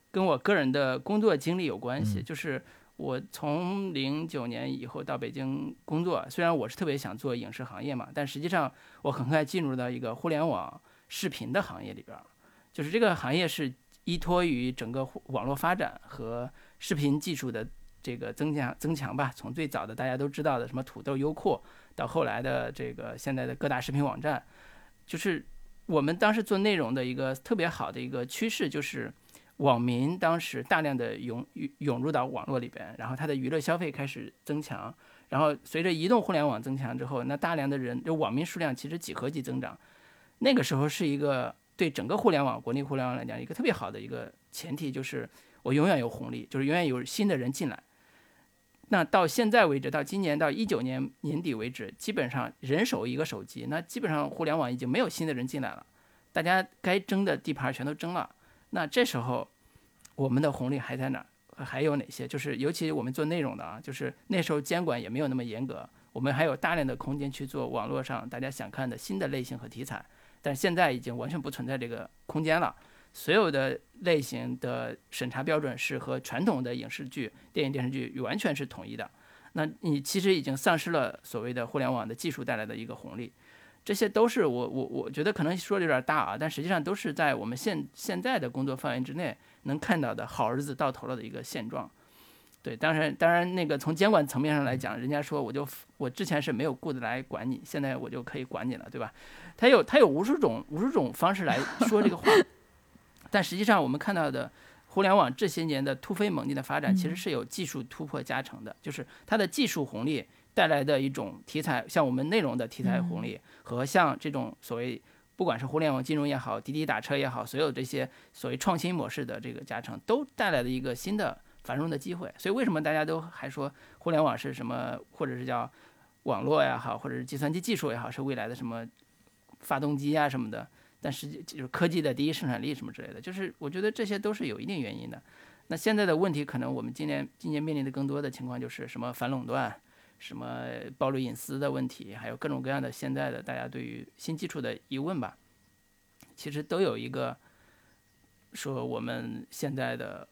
跟我个人的工作经历有关系，就是。我从零九年以后到北京工作，虽然我是特别想做影视行业嘛，但实际上我很快进入到一个互联网视频的行业里边儿，就是这个行业是依托于整个网络发展和视频技术的这个增强增强吧。从最早的大家都知道的什么土豆、优酷，到后来的这个现在的各大视频网站，就是我们当时做内容的一个特别好的一个趋势就是。网民当时大量的涌涌入到网络里边，然后他的娱乐消费开始增强，然后随着移动互联网增强之后，那大量的人就网民数量其实几何级增长，那个时候是一个对整个互联网国内互联网来讲一个特别好的一个前提，就是我永远有红利，就是永远有新的人进来。那到现在为止，到今年到一九年年底为止，基本上人手一个手机，那基本上互联网已经没有新的人进来了，大家该争的地盘全都争了。那这时候，我们的红利还在哪？还有哪些？就是尤其我们做内容的啊，就是那时候监管也没有那么严格，我们还有大量的空间去做网络上大家想看的新的类型和题材。但现在已经完全不存在这个空间了，所有的类型的审查标准是和传统的影视剧、电影电视剧完全是统一的。那你其实已经丧失了所谓的互联网的技术带来的一个红利。这些都是我我我觉得可能说的有点大啊，但实际上都是在我们现现在的工作范围之内能看到的好日子到头了的一个现状。对，当然当然那个从监管层面上来讲，人家说我就我之前是没有顾得来管你，现在我就可以管你了，对吧？他有他有无数种无数种方式来说这个话，但实际上我们看到的互联网这些年的突飞猛进的发展，其实是有技术突破加成的，就是它的技术红利。带来的一种题材，像我们内容的题材红利，和像这种所谓不管是互联网金融也好，滴滴打车也好，所有这些所谓创新模式的这个加成，都带来了一个新的繁荣的机会。所以为什么大家都还说互联网是什么，或者是叫网络也好，或者是计算机技术也好，是未来的什么发动机啊什么的？但实际就是科技的第一生产力什么之类的，就是我觉得这些都是有一定原因的。那现在的问题，可能我们今年今年面临的更多的情况就是什么反垄断。什么暴露隐私的问题，还有各种各样的现在的大家对于新技术的疑问吧，其实都有一个说我们现在的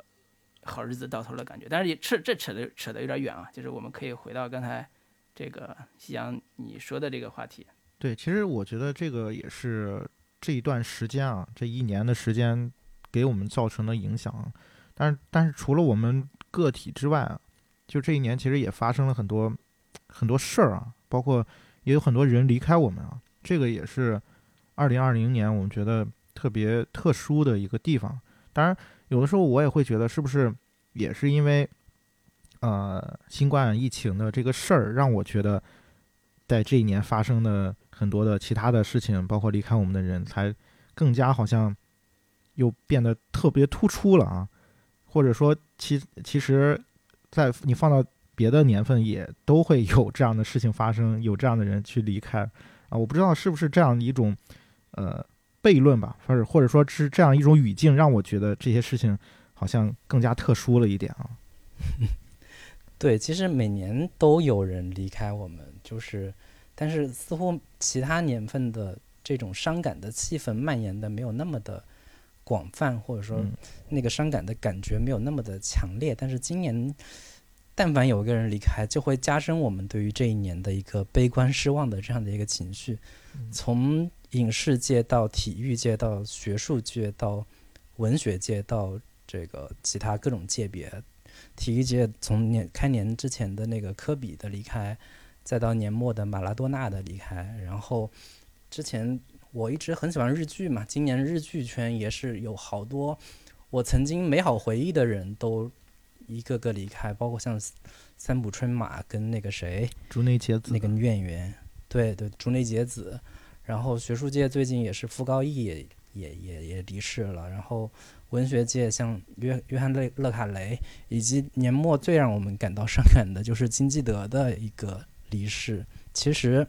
好日子到头的感觉。但是也扯这扯的扯的有点远啊，就是我们可以回到刚才这个夕阳你说的这个话题。对，其实我觉得这个也是这一段时间啊，这一年的时间给我们造成的影响。但是但是除了我们个体之外啊，就这一年其实也发生了很多。很多事儿啊，包括也有很多人离开我们啊，这个也是二零二零年我们觉得特别特殊的一个地方。当然，有的时候我也会觉得，是不是也是因为呃新冠疫情的这个事儿，让我觉得在这一年发生的很多的其他的事情，包括离开我们的人，才更加好像又变得特别突出了啊。或者说，其其实，在你放到。别的年份也都会有这样的事情发生，有这样的人去离开啊！我不知道是不是这样一种呃悖论吧，或者或者说是这样一种语境，让我觉得这些事情好像更加特殊了一点啊。对，其实每年都有人离开我们，就是，但是似乎其他年份的这种伤感的气氛蔓延的没有那么的广泛，或者说那个伤感的感觉没有那么的强烈，但是今年。但凡有一个人离开，就会加深我们对于这一年的一个悲观失望的这样的一个情绪。从影视界到体育界到学术界到文学界到这个其他各种界别，体育界从年开年之前的那个科比的离开，再到年末的马拉多纳的离开，然后之前我一直很喜欢日剧嘛，今年日剧圈也是有好多我曾经美好回忆的人都。一个个离开，包括像三浦春马跟那个谁，竹内结子，那个女演员，对对，竹内结子。然后学术界最近也是傅高义也也也也离世了。然后文学界像约约翰勒勒卡雷，以及年末最让我们感到伤感的就是金基德的一个离世。其实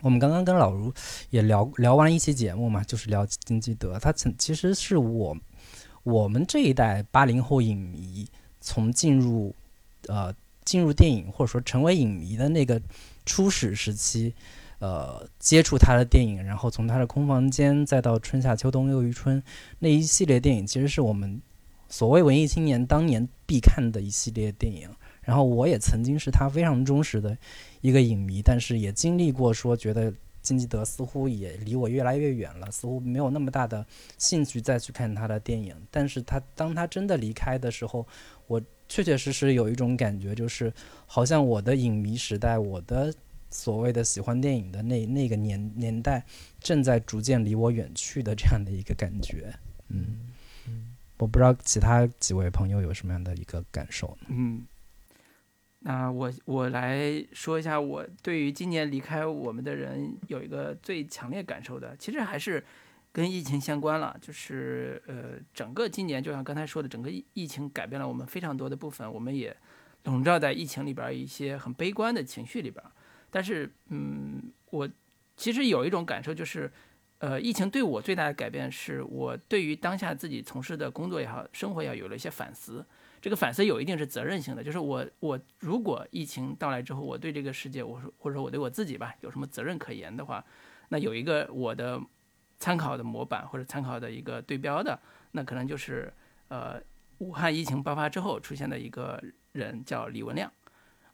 我们刚刚跟老卢也聊聊完一期节目嘛，就是聊金基德，他曾其实是我我们这一代八零后影迷。从进入，呃，进入电影或者说成为影迷的那个初始时期，呃，接触他的电影，然后从他的空房间再到春夏秋冬又一春那一系列电影，其实是我们所谓文艺青年当年必看的一系列电影。然后我也曾经是他非常忠实的一个影迷，但是也经历过说觉得。金基德似乎也离我越来越远了，似乎没有那么大的兴趣再去看他的电影。但是他当他真的离开的时候，我确确实实有一种感觉，就是好像我的影迷时代，我的所谓的喜欢电影的那那个年年代，正在逐渐离我远去的这样的一个感觉。嗯嗯，我不知道其他几位朋友有什么样的一个感受呢？嗯。那我我来说一下，我对于今年离开我们的人有一个最强烈感受的，其实还是跟疫情相关了。就是呃，整个今年就像刚才说的，整个疫疫情改变了我们非常多的部分，我们也笼罩在疫情里边一些很悲观的情绪里边。但是，嗯，我其实有一种感受，就是呃，疫情对我最大的改变，是我对于当下自己从事的工作也好，生活也好，有了一些反思。这个反思有一定是责任性的，就是我我如果疫情到来之后，我对这个世界，我说或者说我对我自己吧，有什么责任可言的话，那有一个我的参考的模板或者参考的一个对标的，那可能就是呃武汉疫情爆发之后出现的一个人叫李文亮，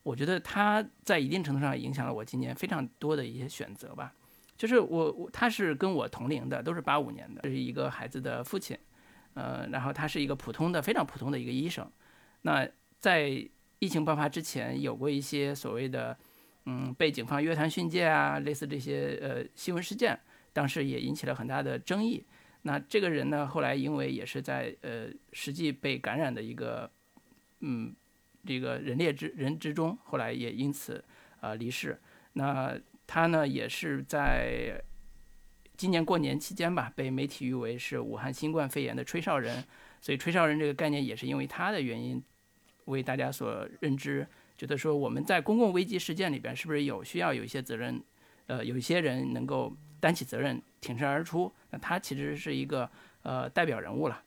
我觉得他在一定程度上影响了我今年非常多的一些选择吧。就是我我他是跟我同龄的，都是八五年的，这是一个孩子的父亲，呃，然后他是一个普通的非常普通的一个医生。那在疫情爆发之前，有过一些所谓的嗯被警方约谈训诫啊，类似这些呃新闻事件，当时也引起了很大的争议。那这个人呢，后来因为也是在呃实际被感染的一个嗯这个人列之人之中，后来也因此呃离世。那他呢，也是在今年过年期间吧，被媒体誉为是武汉新冠肺炎的吹哨人。所以吹哨人这个概念也是因为他的原因为大家所认知，觉得说我们在公共危机事件里边是不是有需要有一些责任，呃，有一些人能够担起责任挺身而出。那他其实是一个呃代表人物了，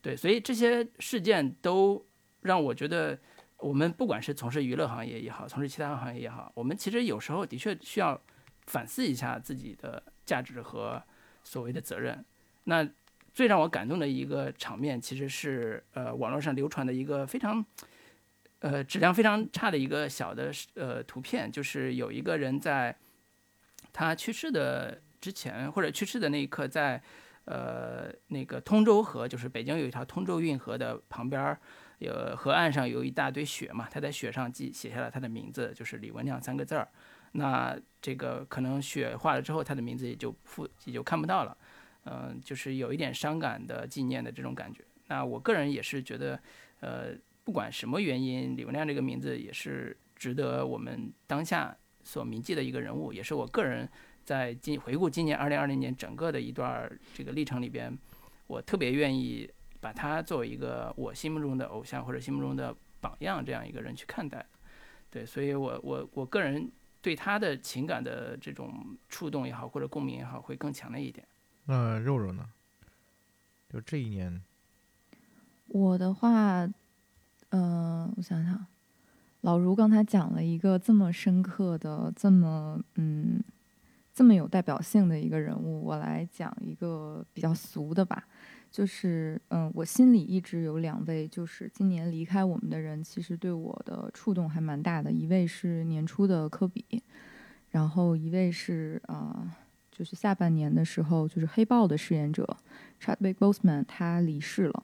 对，所以这些事件都让我觉得，我们不管是从事娱乐行业也好，从事其他行业也好，我们其实有时候的确需要反思一下自己的价值和所谓的责任。那最让我感动的一个场面，其实是呃网络上流传的一个非常呃质量非常差的一个小的呃图片，就是有一个人在他去世的。之前或者去世的那一刻，在呃那个通州河，就是北京有一条通州运河的旁边儿，有河岸上有一大堆雪嘛，他在雪上记写下了他的名字，就是李文亮三个字儿。那这个可能雪化了之后，他的名字也就复也就看不到了，嗯，就是有一点伤感的纪念的这种感觉。那我个人也是觉得，呃，不管什么原因，李文亮这个名字也是值得我们当下所铭记的一个人物，也是我个人。在今回顾今年二零二零年整个的一段这个历程里边，我特别愿意把他作为一个我心目中的偶像或者心目中的榜样这样一个人去看待，对，所以我我我个人对他的情感的这种触动也好或者共鸣也好会更强烈一点。那肉肉呢？就这一年，我的话，嗯，我想想，老卢刚才讲了一个这么深刻的，这么嗯。这么有代表性的一个人物，我来讲一个比较俗的吧，就是嗯，我心里一直有两位，就是今年离开我们的人，其实对我的触动还蛮大的。一位是年初的科比，然后一位是啊，就是下半年的时候，就是黑豹的饰演者 Chadwick Boseman 他离世了。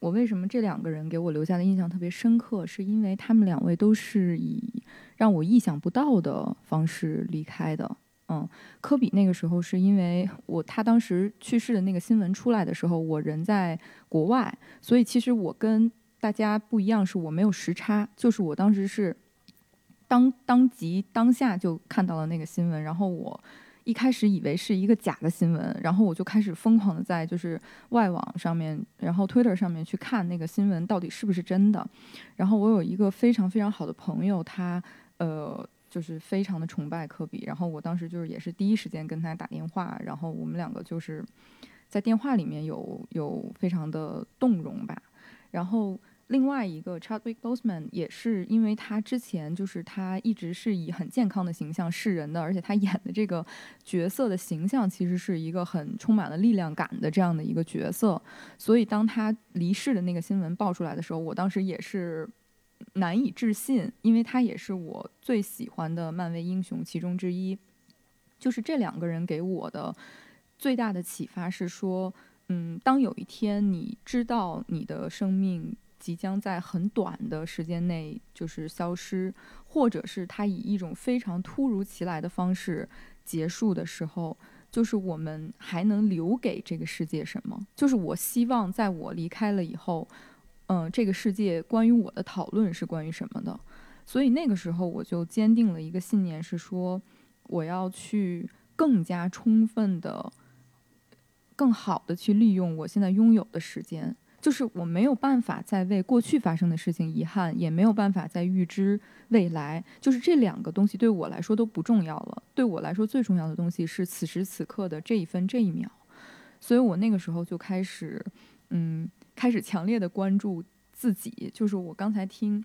我为什么这两个人给我留下的印象特别深刻？是因为他们两位都是以让我意想不到的方式离开的。嗯，科比那个时候是因为我他当时去世的那个新闻出来的时候，我人在国外，所以其实我跟大家不一样，是我没有时差，就是我当时是当当即当下就看到了那个新闻，然后我一开始以为是一个假的新闻，然后我就开始疯狂的在就是外网上面，然后 Twitter 上面去看那个新闻到底是不是真的，然后我有一个非常非常好的朋友，他呃。就是非常的崇拜科比，然后我当时就是也是第一时间跟他打电话，然后我们两个就是在电话里面有有非常的动容吧。然后另外一个 Chadwick Boseman 也是因为他之前就是他一直是以很健康的形象示人的，而且他演的这个角色的形象其实是一个很充满了力量感的这样的一个角色，所以当他离世的那个新闻爆出来的时候，我当时也是。难以置信，因为他也是我最喜欢的漫威英雄其中之一。就是这两个人给我的最大的启发是说，嗯，当有一天你知道你的生命即将在很短的时间内就是消失，或者是他以一种非常突如其来的方式结束的时候，就是我们还能留给这个世界什么？就是我希望在我离开了以后。嗯，这个世界关于我的讨论是关于什么的？所以那个时候我就坚定了一个信念，是说我要去更加充分的、更好的去利用我现在拥有的时间。就是我没有办法再为过去发生的事情遗憾，也没有办法再预知未来。就是这两个东西对我来说都不重要了。对我来说最重要的东西是此时此刻的这一分这一秒。所以我那个时候就开始，嗯。开始强烈的关注自己，就是我刚才听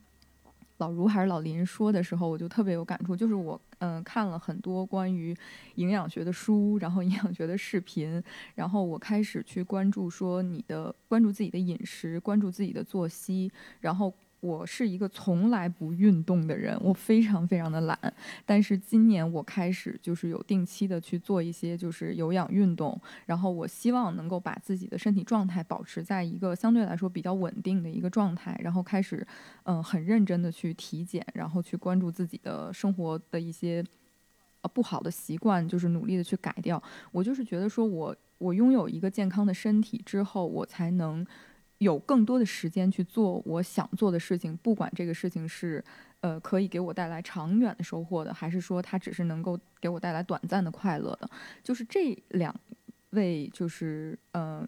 老卢还是老林说的时候，我就特别有感触。就是我嗯看了很多关于营养学的书，然后营养学的视频，然后我开始去关注说你的关注自己的饮食，关注自己的作息，然后我是一个从来不运动的人，我非常非常的懒。但是今年我开始就是有定期的去做一些就是有氧运动，然后我希望能够把自己的身体状态保持在一个相对来说比较稳定的一个状态，然后开始嗯很认真的去体检，然后去关注自己的生活的一些呃不好的习惯，就是努力的去改掉。我就是觉得说我我拥有一个健康的身体之后，我才能。有更多的时间去做我想做的事情，不管这个事情是，呃，可以给我带来长远的收获的，还是说它只是能够给我带来短暂的快乐的。就是这两位，就是呃，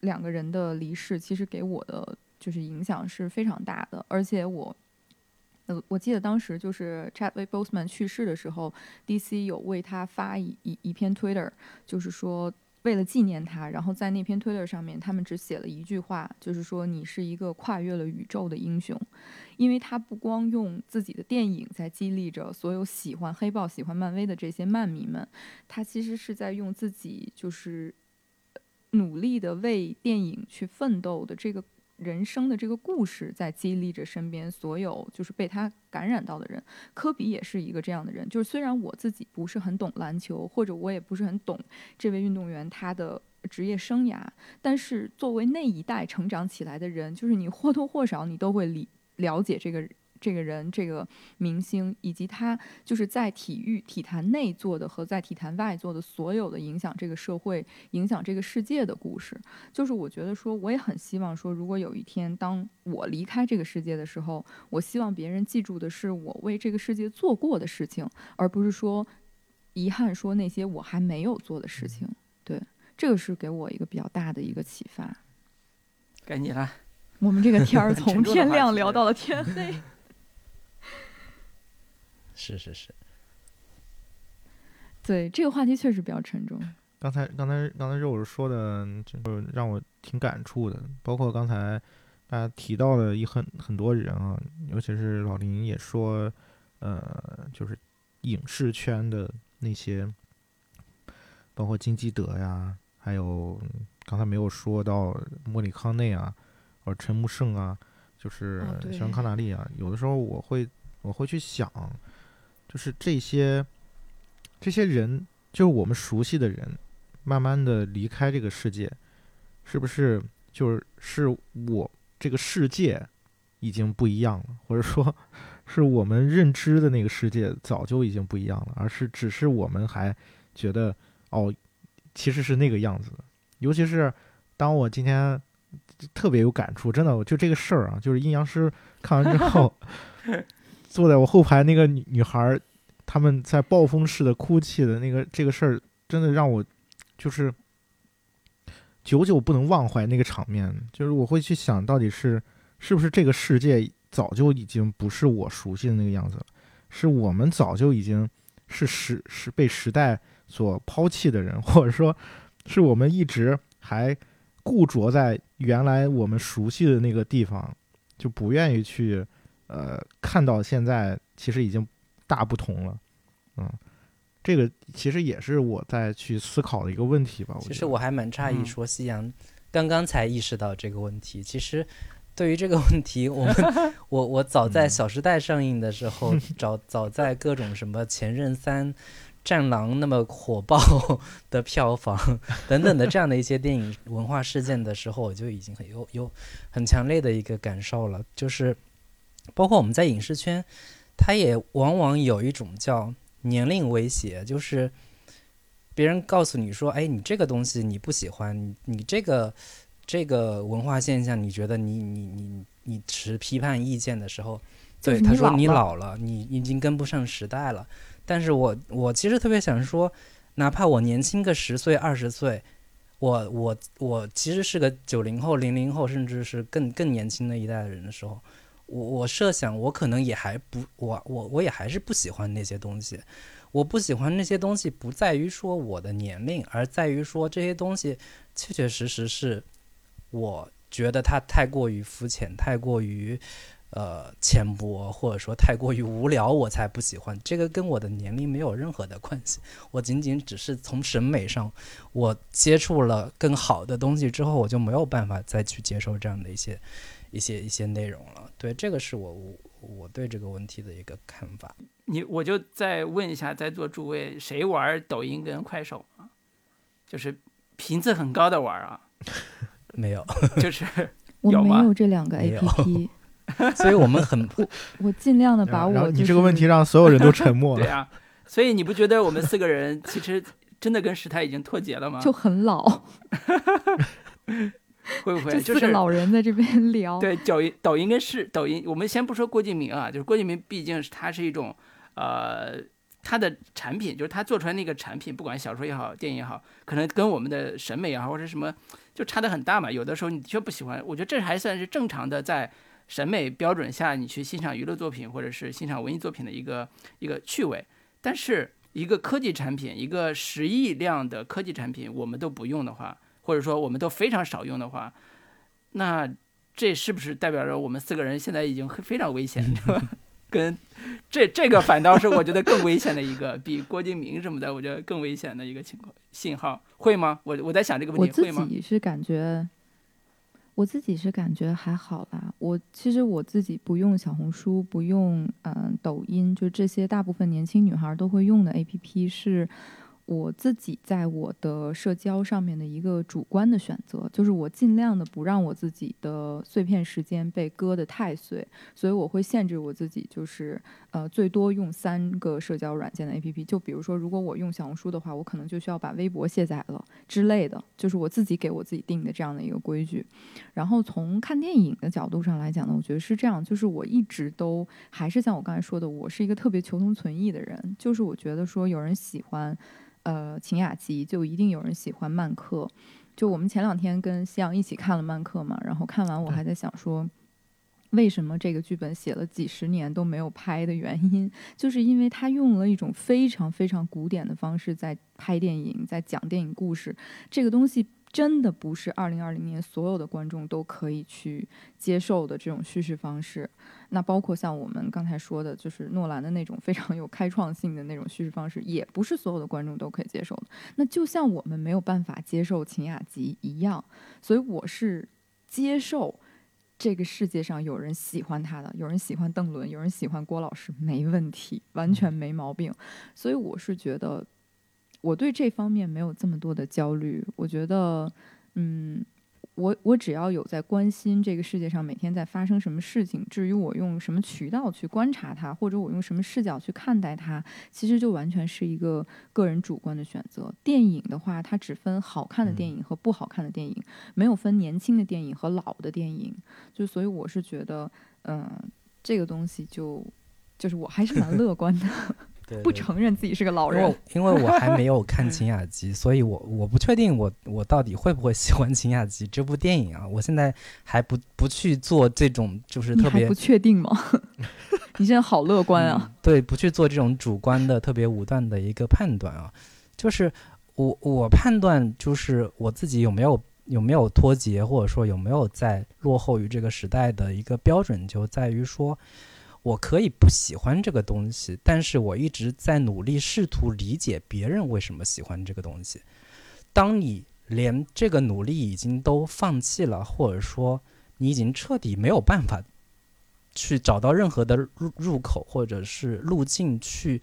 两个人的离世，其实给我的就是影响是非常大的。而且我，呃，我记得当时就是 Chadwick Boseman 去世的时候，DC 有为他发一一一篇 Twitter，就是说。为了纪念他，然后在那篇推特上面，他们只写了一句话，就是说你是一个跨越了宇宙的英雄，因为他不光用自己的电影在激励着所有喜欢黑豹、喜欢漫威的这些漫迷们，他其实是在用自己就是努力的为电影去奋斗的这个。人生的这个故事在激励着身边所有就是被他感染到的人。科比也是一个这样的人，就是虽然我自己不是很懂篮球，或者我也不是很懂这位运动员他的职业生涯，但是作为那一代成长起来的人，就是你或多或少你都会理了解这个。这个人，这个明星，以及他就是在体育体坛内做的和在体坛外做的所有的影响这个社会、影响这个世界的故事，就是我觉得说，我也很希望说，如果有一天当我离开这个世界的时候，我希望别人记住的是我为这个世界做过的事情，而不是说遗憾说那些我还没有做的事情。对，这个是给我一个比较大的一个启发。该你了。我们这个天儿 从天亮聊到了天黑。是是是，对这个话题确实比较沉重。刚才刚才刚才肉肉说的，就让我挺感触的。包括刚才大家提到的一很很多人啊，尤其是老林也说，呃，就是影视圈的那些，包括金基德呀，还有刚才没有说到莫里康内啊，或者陈木胜啊，就是肖康纳利啊。有的时候我会我会去想。就是这些，这些人，就是我们熟悉的人，慢慢的离开这个世界，是不是就是是我这个世界已经不一样了，或者说，是我们认知的那个世界早就已经不一样了，而是只是我们还觉得哦，其实是那个样子的。尤其是当我今天特别有感触，真的，就这个事儿啊，就是阴阳师看完之后。坐在我后排那个女女孩，他们在暴风式的哭泣的那个这个事儿，真的让我就是久久不能忘怀那个场面。就是我会去想到底是是不是这个世界早就已经不是我熟悉的那个样子了，是我们早就已经是时是被时代所抛弃的人，或者说是我们一直还固着在原来我们熟悉的那个地方，就不愿意去。呃，看到现在其实已经大不同了，嗯，这个其实也是我在去思考的一个问题吧。其实我还蛮诧异，说夕阳刚刚才意识到这个问题。其实对于这个问题，我们 我我早在《小时代》上映的时候，早早在各种什么《前任三》《战狼》那么火爆 的票房等等的这样的一些电影文化事件的时候，我就已经很有有很强烈的一个感受了，就是。包括我们在影视圈，它也往往有一种叫年龄威胁，就是别人告诉你说：“哎，你这个东西你不喜欢，你这个这个文化现象，你觉得你你你你持批判意见的时候，对他说你老了，你已经跟不上时代了。”但是我我其实特别想说，哪怕我年轻个十岁二十岁，我我我其实是个九零后、零零后，甚至是更更年轻的一代的人的时候。我我设想，我可能也还不，我我我也还是不喜欢那些东西。我不喜欢那些东西，不在于说我的年龄，而在于说这些东西确确实实是，我觉得它太过于肤浅，太过于呃浅薄，或者说太过于无聊，我才不喜欢。这个跟我的年龄没有任何的关系。我仅仅只是从审美上，我接触了更好的东西之后，我就没有办法再去接受这样的一些一些一些内容了。对，这个是我我我对这个问题的一个看法。你我就再问一下在座诸位，谁玩抖音跟快手啊？就是频次很高的玩啊，没有，就是 我没有这两个 APP，所以我们很我尽量的把我、你这个问题让所有人都沉默了。对啊，所以你不觉得我们四个人其实真的跟时态已经脱节了吗？就很老，会不会就是老人在这边 聊。对抖音抖音跟视抖音，我们先不说郭敬明啊，就是郭敬明毕竟是它是一种呃。他的产品就是他做出来那个产品，不管小说也好，电影也好，可能跟我们的审美也好或者什么就差的很大嘛。有的时候你的确不喜欢，我觉得这还算是正常的，在审美标准下你去欣赏娱乐作品或者是欣赏文艺作品的一个一个趣味。但是一个科技产品，一个十亿量的科技产品，我们都不用的话，或者说我们都非常少用的话，那这是不是代表着我们四个人现在已经非常危险？跟这这个反倒是我觉得更危险的一个，比郭敬明什么的，我觉得更危险的一个情况信号，会吗？我我在想这个问题会吗？己是感觉，我自己是感觉还好啦。我其实我自己不用小红书，不用嗯抖音，就这些大部分年轻女孩都会用的 APP 是。我自己在我的社交上面的一个主观的选择，就是我尽量的不让我自己的碎片时间被割得太碎，所以我会限制我自己，就是呃最多用三个社交软件的 APP。就比如说，如果我用小红书的话，我可能就需要把微博卸载了之类的，就是我自己给我自己定的这样的一个规矩。然后从看电影的角度上来讲呢，我觉得是这样，就是我一直都还是像我刚才说的，我是一个特别求同存异的人，就是我觉得说有人喜欢。呃，秦雅集就一定有人喜欢漫客。就我们前两天跟夕阳一起看了漫客嘛，然后看完我还在想说，为什么这个剧本写了几十年都没有拍的原因，就是因为他用了一种非常非常古典的方式在拍电影，在讲电影故事。这个东西真的不是二零二零年所有的观众都可以去接受的这种叙事方式。那包括像我们刚才说的，就是诺兰的那种非常有开创性的那种叙事方式，也不是所有的观众都可以接受的。那就像我们没有办法接受秦雅集一样，所以我是接受这个世界上有人喜欢他的，有人喜欢邓伦，有人喜欢郭老师，没问题，完全没毛病。所以我是觉得，我对这方面没有这么多的焦虑。我觉得，嗯。我我只要有在关心这个世界上每天在发生什么事情，至于我用什么渠道去观察它，或者我用什么视角去看待它，其实就完全是一个个人主观的选择。电影的话，它只分好看的电影和不好看的电影，没有分年轻的电影和老的电影。就所以我是觉得，嗯、这个东西就就是我还是蛮乐观的，不承认自己是个老人因为。因为我还没有看《秦雅集》，所以我我不确定我我到底会不会喜欢《秦雅集》这部电影啊。我现在还不不去做这种就是特别不确定吗？你现在好乐观啊！对，不去做这种主观的特别武断的一个判断啊。就是我我判断就是我自己有没有有没有脱节，或者说有没有在落后于这个时代的一个标准，就在于说。我可以不喜欢这个东西，但是我一直在努力试图理解别人为什么喜欢这个东西。当你连这个努力已经都放弃了，或者说你已经彻底没有办法去找到任何的入入口或者是路径去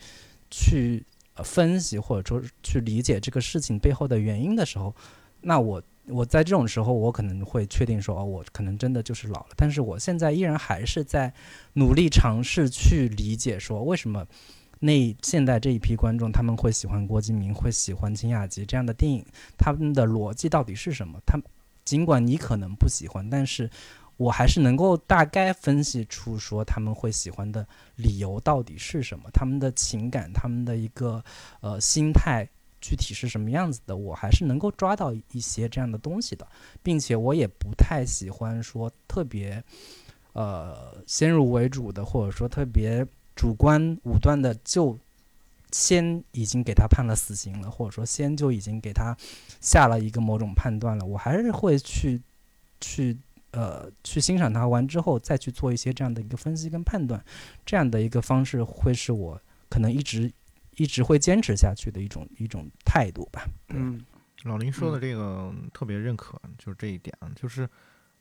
去分析或者说去理解这个事情背后的原因的时候，那我我在这种时候，我可能会确定说，哦，我可能真的就是老了。但是我现在依然还是在努力尝试去理解，说为什么那现在这一批观众他们会喜欢郭敬明，会喜欢金雅集这样的电影，他们的逻辑到底是什么？他尽管你可能不喜欢，但是我还是能够大概分析出说他们会喜欢的理由到底是什么，他们的情感，他们的一个呃心态。具体是什么样子的，我还是能够抓到一些这样的东西的，并且我也不太喜欢说特别，呃，先入为主的，或者说特别主观武断的，就先已经给他判了死刑了，或者说先就已经给他下了一个某种判断了。我还是会去去呃去欣赏他完之后，再去做一些这样的一个分析跟判断，这样的一个方式会是我可能一直。一直会坚持下去的一种一种态度吧。嗯，老林说的这个特别认可，就是这一点，就是，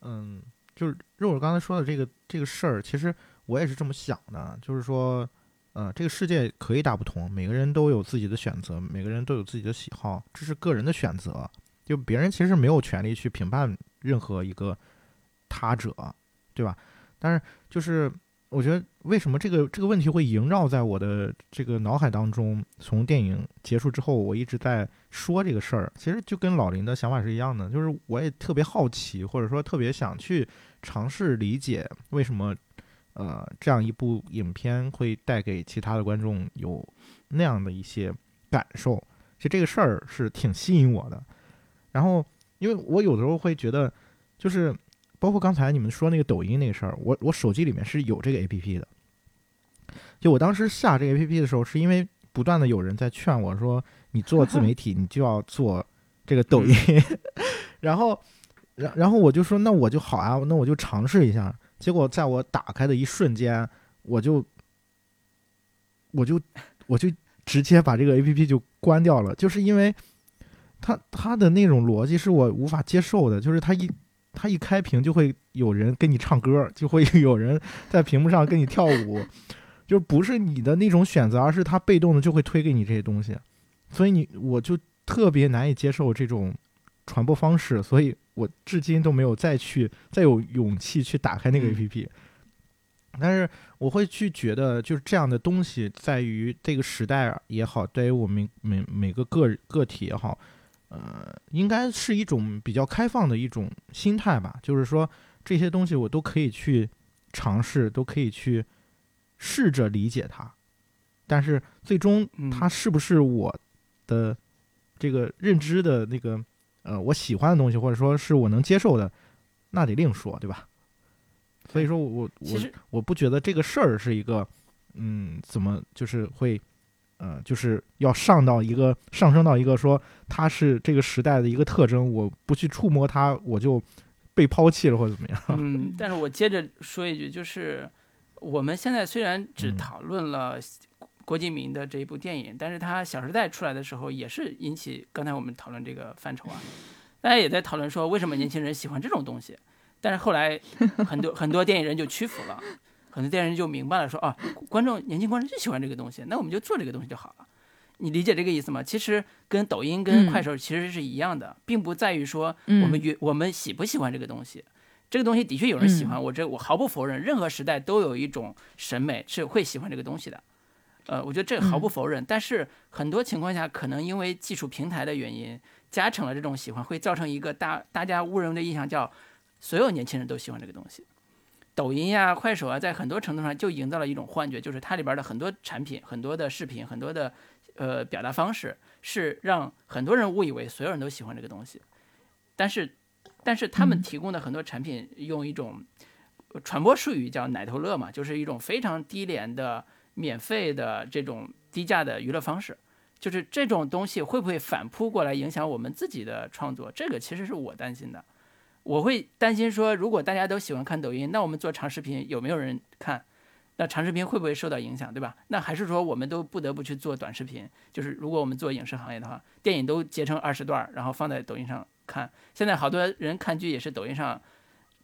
嗯，就是肉肉刚才说的这个这个事儿，其实我也是这么想的，就是说，呃，这个世界可以大不同，每个人都有自己的选择，每个人都有自己的喜好，这是个人的选择，就别人其实没有权利去评判任何一个他者，对吧？但是就是。我觉得为什么这个这个问题会萦绕在我的这个脑海当中？从电影结束之后，我一直在说这个事儿。其实就跟老林的想法是一样的，就是我也特别好奇，或者说特别想去尝试理解为什么，呃，这样一部影片会带给其他的观众有那样的一些感受。其实这个事儿是挺吸引我的。然后，因为我有时候会觉得，就是。包括刚才你们说那个抖音那个事儿，我我手机里面是有这个 A P P 的。就我当时下这个 A P P 的时候，是因为不断的有人在劝我说，你做自媒体，你就要做这个抖音。然后，然然后我就说，那我就好啊，那我就尝试一下。结果在我打开的一瞬间，我就，我就，我就直接把这个 A P P 就关掉了，就是因为它它的那种逻辑是我无法接受的，就是它一。他一开屏就会有人跟你唱歌，就会有人在屏幕上跟你跳舞，就不是你的那种选择，而是他被动的就会推给你这些东西，所以你我就特别难以接受这种传播方式，所以我至今都没有再去再有勇气去打开那个 APP。但是我会去觉得，就是这样的东西，在于这个时代也好，对于我们每每个个个体也好。呃，应该是一种比较开放的一种心态吧，就是说这些东西我都可以去尝试，都可以去试着理解它，但是最终它是不是我的这个认知的那个呃我喜欢的东西，或者说是我能接受的，那得另说，对吧？所以说我我我不觉得这个事儿是一个嗯，怎么就是会。嗯，就是要上到一个上升到一个说它是这个时代的一个特征，我不去触摸它，我就被抛弃了或者怎么样？嗯，但是我接着说一句，就是我们现在虽然只讨论了郭敬明的这一部电影，但是他《小时代》出来的时候也是引起刚才我们讨论这个范畴啊，大家也在讨论说为什么年轻人喜欢这种东西，但是后来很多很多电影人就屈服了。可能电影人就明白了，说啊，观众年轻观众就喜欢这个东西，那我们就做这个东西就好了。你理解这个意思吗？其实跟抖音、跟快手其实是一样的，并不在于说我们原我们喜不喜欢这个东西。这个东西的确有人喜欢，我这我毫不否认，任何时代都有一种审美是会喜欢这个东西的。呃，我觉得这毫不否认。但是很多情况下，可能因为技术平台的原因，加成了这种喜欢，会造成一个大大家误认为的印象，叫所有年轻人都喜欢这个东西。抖音呀、快手啊，在很多程度上就营造了一种幻觉，就是它里边的很多产品、很多的视频、很多的呃表达方式，是让很多人误以为所有人都喜欢这个东西。但是，但是他们提供的很多产品，用一种传播术语叫“奶头乐”嘛，就是一种非常低廉的、免费的这种低价的娱乐方式。就是这种东西会不会反扑过来影响我们自己的创作？这个其实是我担心的。我会担心说，如果大家都喜欢看抖音，那我们做长视频有没有人看？那长视频会不会受到影响，对吧？那还是说我们都不得不去做短视频？就是如果我们做影视行业的话，电影都截成二十段，然后放在抖音上看。现在好多人看剧也是抖音上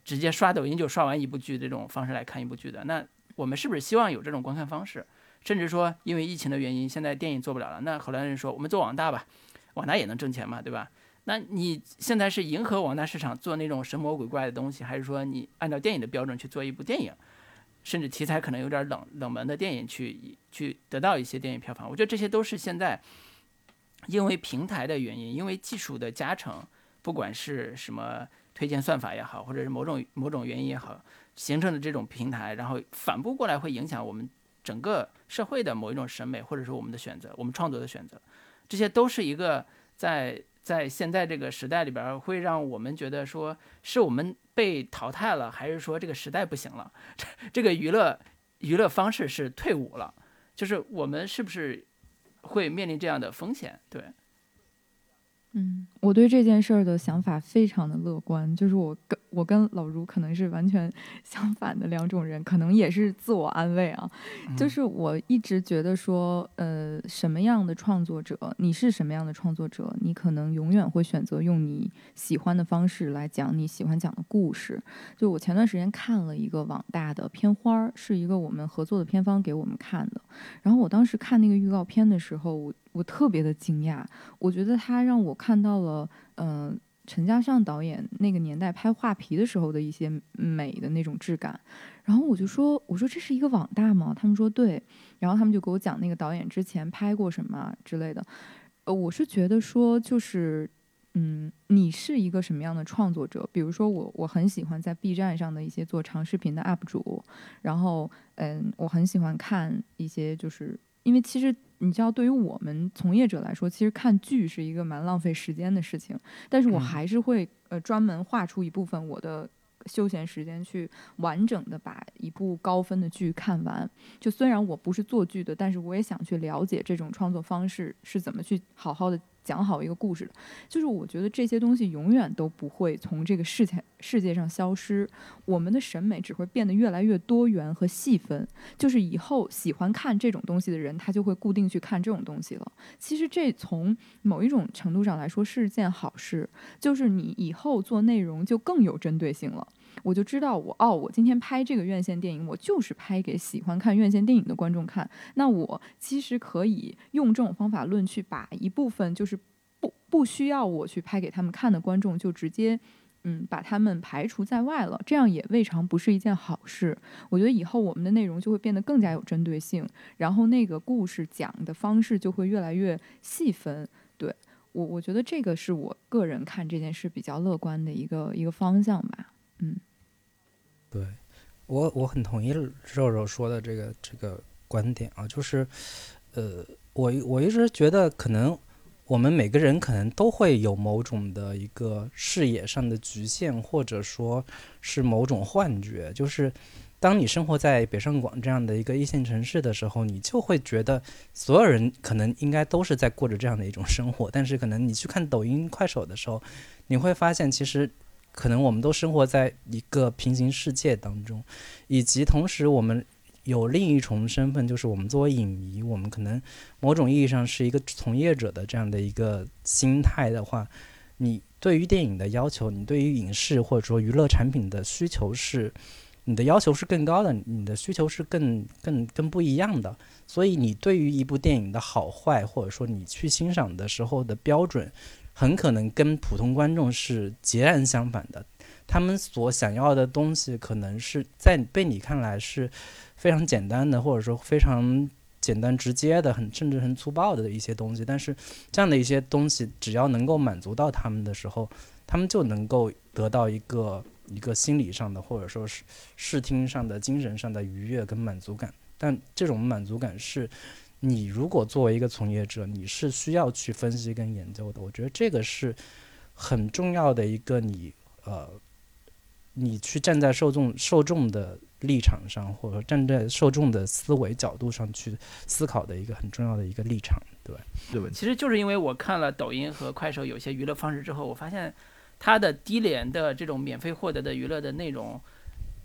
直接刷抖音就刷完一部剧这种方式来看一部剧的。那我们是不是希望有这种观看方式？甚至说，因为疫情的原因，现在电影做不了了，那后来人说我们做网大吧，网大也能挣钱嘛，对吧？那你现在是迎合网大市场做那种神魔鬼怪的东西，还是说你按照电影的标准去做一部电影，甚至题材可能有点冷冷门的电影去去得到一些电影票房？我觉得这些都是现在因为平台的原因，因为技术的加成，不管是什么推荐算法也好，或者是某种某种原因也好，形成的这种平台，然后反扑过来会影响我们整个社会的某一种审美，或者说我们的选择，我们创作的选择，这些都是一个在。在现在这个时代里边，会让我们觉得说，是我们被淘汰了，还是说这个时代不行了？这 这个娱乐娱乐方式是退伍了？就是我们是不是会面临这样的风险？对，嗯，我对这件事儿的想法非常的乐观，就是我跟我跟老卢可能是完全相反的两种人，可能也是自我安慰啊。就是我一直觉得说，呃，什么样的创作者，你是什么样的创作者，你可能永远会选择用你喜欢的方式来讲你喜欢讲的故事。就我前段时间看了一个网大的片花儿，是一个我们合作的片方给我们看的，然后我当时看那个预告片的时候，我我特别的惊讶，我觉得它让我看到了。嗯，陈嘉上导演那个年代拍画皮的时候的一些美的那种质感，然后我就说，我说这是一个网大吗？他们说对，然后他们就给我讲那个导演之前拍过什么之类的。呃，我是觉得说，就是嗯，你是一个什么样的创作者？比如说我，我很喜欢在 B 站上的一些做长视频的 UP 主，然后嗯，我很喜欢看一些，就是因为其实。你知道，对于我们从业者来说，其实看剧是一个蛮浪费时间的事情。但是我还是会呃专门划出一部分我的休闲时间去完整的把一部高分的剧看完。就虽然我不是做剧的，但是我也想去了解这种创作方式是怎么去好好的。讲好一个故事，就是我觉得这些东西永远都不会从这个世界世界上消失，我们的审美只会变得越来越多元和细分。就是以后喜欢看这种东西的人，他就会固定去看这种东西了。其实这从某一种程度上来说是件好事，就是你以后做内容就更有针对性了。我就知道，我哦，我今天拍这个院线电影，我就是拍给喜欢看院线电影的观众看。那我其实可以用这种方法论去把一部分就是不不需要我去拍给他们看的观众，就直接嗯把他们排除在外了。这样也未尝不是一件好事。我觉得以后我们的内容就会变得更加有针对性，然后那个故事讲的方式就会越来越细分。对我，我觉得这个是我个人看这件事比较乐观的一个一个方向吧。嗯，对，我我很同意肉肉说的这个这个观点啊，就是，呃，我我一直觉得可能我们每个人可能都会有某种的一个视野上的局限，或者说是某种幻觉，就是当你生活在北上广这样的一个一线城市的时候，你就会觉得所有人可能应该都是在过着这样的一种生活，但是可能你去看抖音、快手的时候，你会发现其实。可能我们都生活在一个平行世界当中，以及同时我们有另一重身份，就是我们作为影迷，我们可能某种意义上是一个从业者的这样的一个心态的话，你对于电影的要求，你对于影视或者说娱乐产品的需求是，你的要求是更高的，你的需求是更更更不一样的，所以你对于一部电影的好坏，或者说你去欣赏的时候的标准。很可能跟普通观众是截然相反的，他们所想要的东西，可能是在被你看来是非常简单的，或者说非常简单直接的，很甚至很粗暴的一些东西。但是这样的一些东西，只要能够满足到他们的时候，他们就能够得到一个一个心理上的，或者说是视听上的、精神上的愉悦跟满足感。但这种满足感是。你如果作为一个从业者，你是需要去分析跟研究的。我觉得这个是很重要的一个，你呃，你去站在受众受众的立场上，或者说站在受众的思维角度上去思考的一个很重要的一个立场，对对。其实就是因为我看了抖音和快手有些娱乐方式之后，我发现它的低廉的这种免费获得的娱乐的内容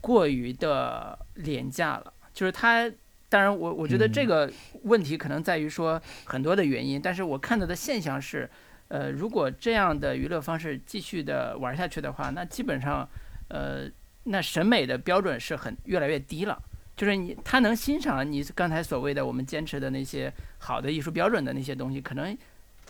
过于的廉价了，就是它。当然，我我觉得这个问题可能在于说很多的原因，但是我看到的现象是，呃，如果这样的娱乐方式继续的玩下去的话，那基本上，呃，那审美的标准是很越来越低了。就是你他能欣赏你刚才所谓的我们坚持的那些好的艺术标准的那些东西，可能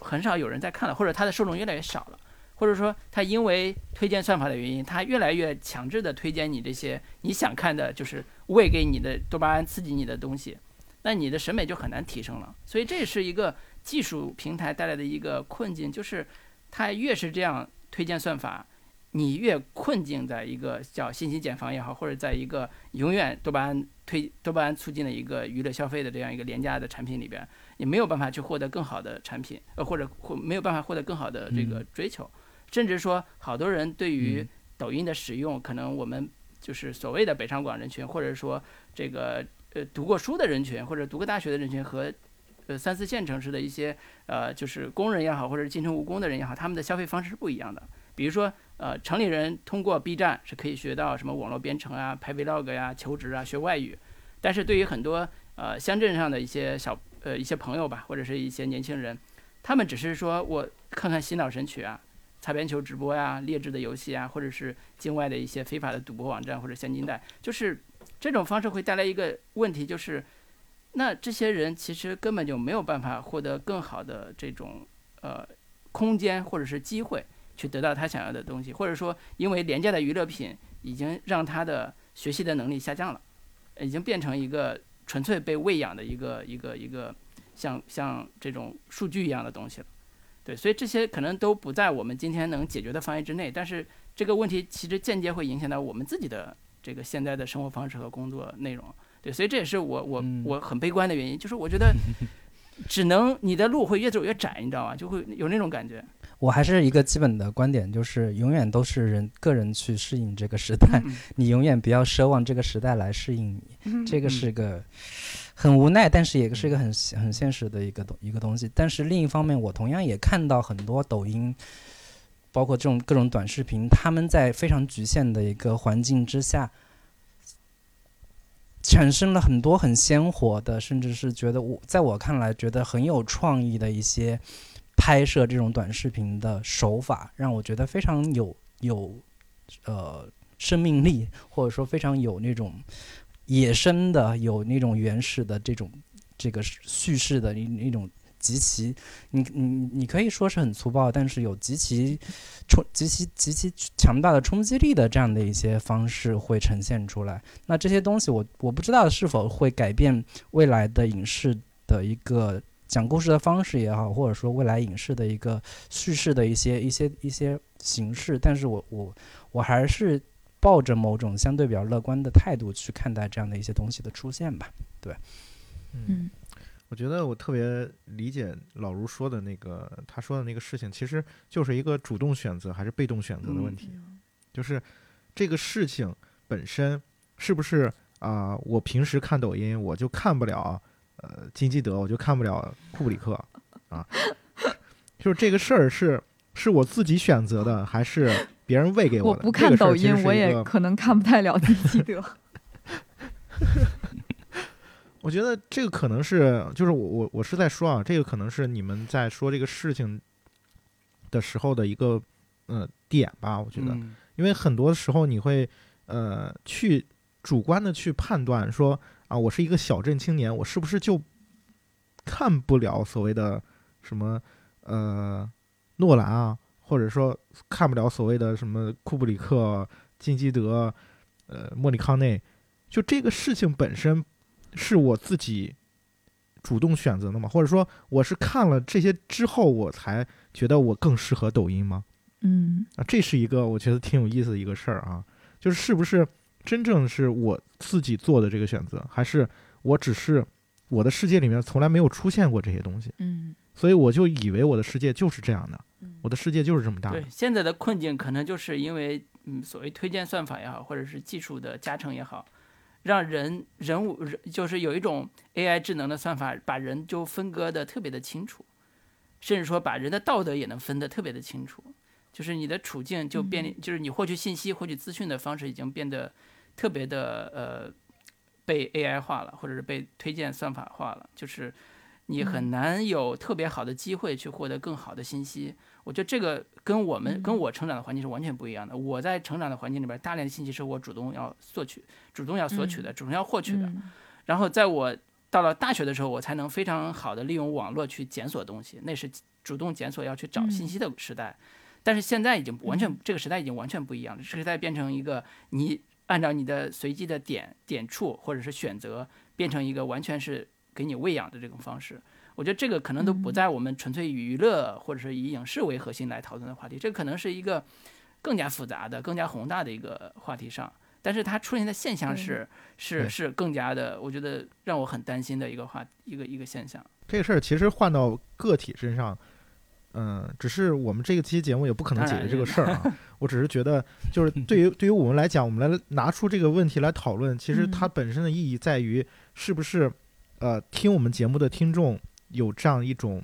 很少有人在看了，或者他的受众越来越少了。或者说，他因为推荐算法的原因，他越来越强制的推荐你这些你想看的，就是喂给你的多巴胺刺激你的东西，那你的审美就很难提升了。所以这是一个技术平台带来的一个困境，就是它越是这样推荐算法，你越困境在一个叫信息茧房也好，或者在一个永远多巴胺推多巴胺促进的一个娱乐消费的这样一个廉价的产品里边，你没有办法去获得更好的产品，呃，或者或没有办法获得更好的这个追求。甚至说，好多人对于抖音的使用，可能我们就是所谓的北上广人群，或者说这个呃读过书的人群，或者读过大学的人群和呃三四线城市的一些呃就是工人也好，或者是进城务工的人也好，他们的消费方式是不一样的。比如说呃城里人通过 B 站是可以学到什么网络编程啊、拍 Vlog 呀、求职啊、学外语，但是对于很多呃乡镇上的一些小呃一些朋友吧，或者是一些年轻人，他们只是说我看看洗脑神曲啊。擦边球直播呀、劣质的游戏啊，或者是境外的一些非法的赌博网站或者现金贷，就是这种方式会带来一个问题，就是那这些人其实根本就没有办法获得更好的这种呃空间或者是机会去得到他想要的东西，或者说因为廉价的娱乐品已经让他的学习的能力下降了，已经变成一个纯粹被喂养的一个一个一个像像这种数据一样的东西了。对，所以这些可能都不在我们今天能解决的范围之内，但是这个问题其实间接会影响到我们自己的这个现在的生活方式和工作内容。对，所以这也是我我我很悲观的原因，就是我觉得只能你的路会越走越窄，你知道吗？就会有那种感觉。我还是一个基本的观点，就是永远都是人个人去适应这个时代，你永远不要奢望这个时代来适应你，这个是个。很无奈，但是也是一个很很现实的一个东一个东西。但是另一方面，我同样也看到很多抖音，包括这种各种短视频，他们在非常局限的一个环境之下，产生了很多很鲜活的，甚至是觉得我在我看来觉得很有创意的一些拍摄这种短视频的手法，让我觉得非常有有呃生命力，或者说非常有那种。野生的有那种原始的这种这个叙事的一一种极其，你你你可以说是很粗暴，但是有极其冲极其极其强大的冲击力的这样的一些方式会呈现出来。那这些东西我我不知道是否会改变未来的影视的一个讲故事的方式也好，或者说未来影视的一个叙事的一些一些一些形式。但是我我我还是。抱着某种相对比较乐观的态度去看待这样的一些东西的出现吧，对，嗯，我觉得我特别理解老卢说的那个，他说的那个事情，其实就是一个主动选择还是被动选择的问题，就是这个事情本身是不是啊？我平时看抖音，我就看不了呃金基德，我就看不了库布里克啊，就是这个事儿是是我自己选择的还是？别人喂给我的。我不看抖音，我也可能看不太了金基德。我觉得这个可能是，就是我我我是在说啊，这个可能是你们在说这个事情的时候的一个呃点吧。我觉得，因为很多时候你会呃去主观的去判断说啊，我是一个小镇青年，我是不是就看不了所谓的什么呃诺兰啊？或者说看不了所谓的什么库布里克、金基德、呃莫里康内，就这个事情本身是我自己主动选择的吗？或者说我是看了这些之后我才觉得我更适合抖音吗？嗯，啊，这是一个我觉得挺有意思的一个事儿啊，就是是不是真正是我自己做的这个选择，还是我只是我的世界里面从来没有出现过这些东西？嗯，所以我就以为我的世界就是这样的。我的世界就是这么大。对，现在的困境可能就是因为，嗯，所谓推荐算法也好，或者是技术的加成也好，让人人物人就是有一种 AI 智能的算法，把人就分割的特别的清楚，甚至说把人的道德也能分得特别的清楚。就是你的处境就便利，就是你获取信息、获取资讯的方式已经变得特别的呃被 AI 化了，或者是被推荐算法化了，就是你很难有特别好的机会去获得更好的信息。我觉得这个跟我们跟我成长的环境是完全不一样的。我在成长的环境里边，大量的信息是我主动要索取、主动要索取的、主动要获取的。然后在我到了大学的时候，我才能非常好的利用网络去检索东西，那是主动检索要去找信息的时代。但是现在已经完全，这个时代已经完全不一样了。这个时代变成一个你按照你的随机的点点触或者是选择，变成一个完全是给你喂养的这种方式。我觉得这个可能都不在我们纯粹以娱乐或者是以影视为核心来讨论的话题，这可能是一个更加复杂的、更加宏大的一个话题上。但是它出现的现象是是是更加的，我觉得让我很担心的一个话一个一个现象。这个事儿其实换到个体身上，嗯，只是我们这个期节目也不可能解决这个事儿啊。我只是觉得，就是 对于对于我们来讲，我们来拿出这个问题来讨论，其实它本身的意义在于，是不是呃听我们节目的听众。有这样一种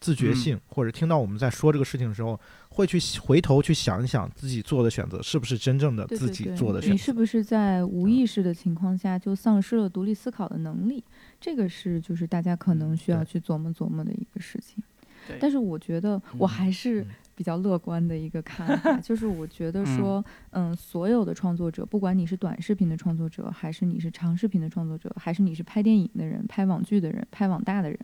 自觉嗯性，或者听到我们在说这个事情的时候，会去回头去想一想自己做的选择是不是真正的自己做的选择。你是不是在无意识的情况下就丧失了独立思考的能力？这个是就是大家可能需要去琢磨琢磨的一个事情。但是我觉得我嗯还是嗯比较乐观的一个看法，就是我觉得说，嗯，所有的创作者，不管你是短视频的创作者，还是你是长视频的创作者，还是你是拍电影的人、拍网剧的人、拍网大的人，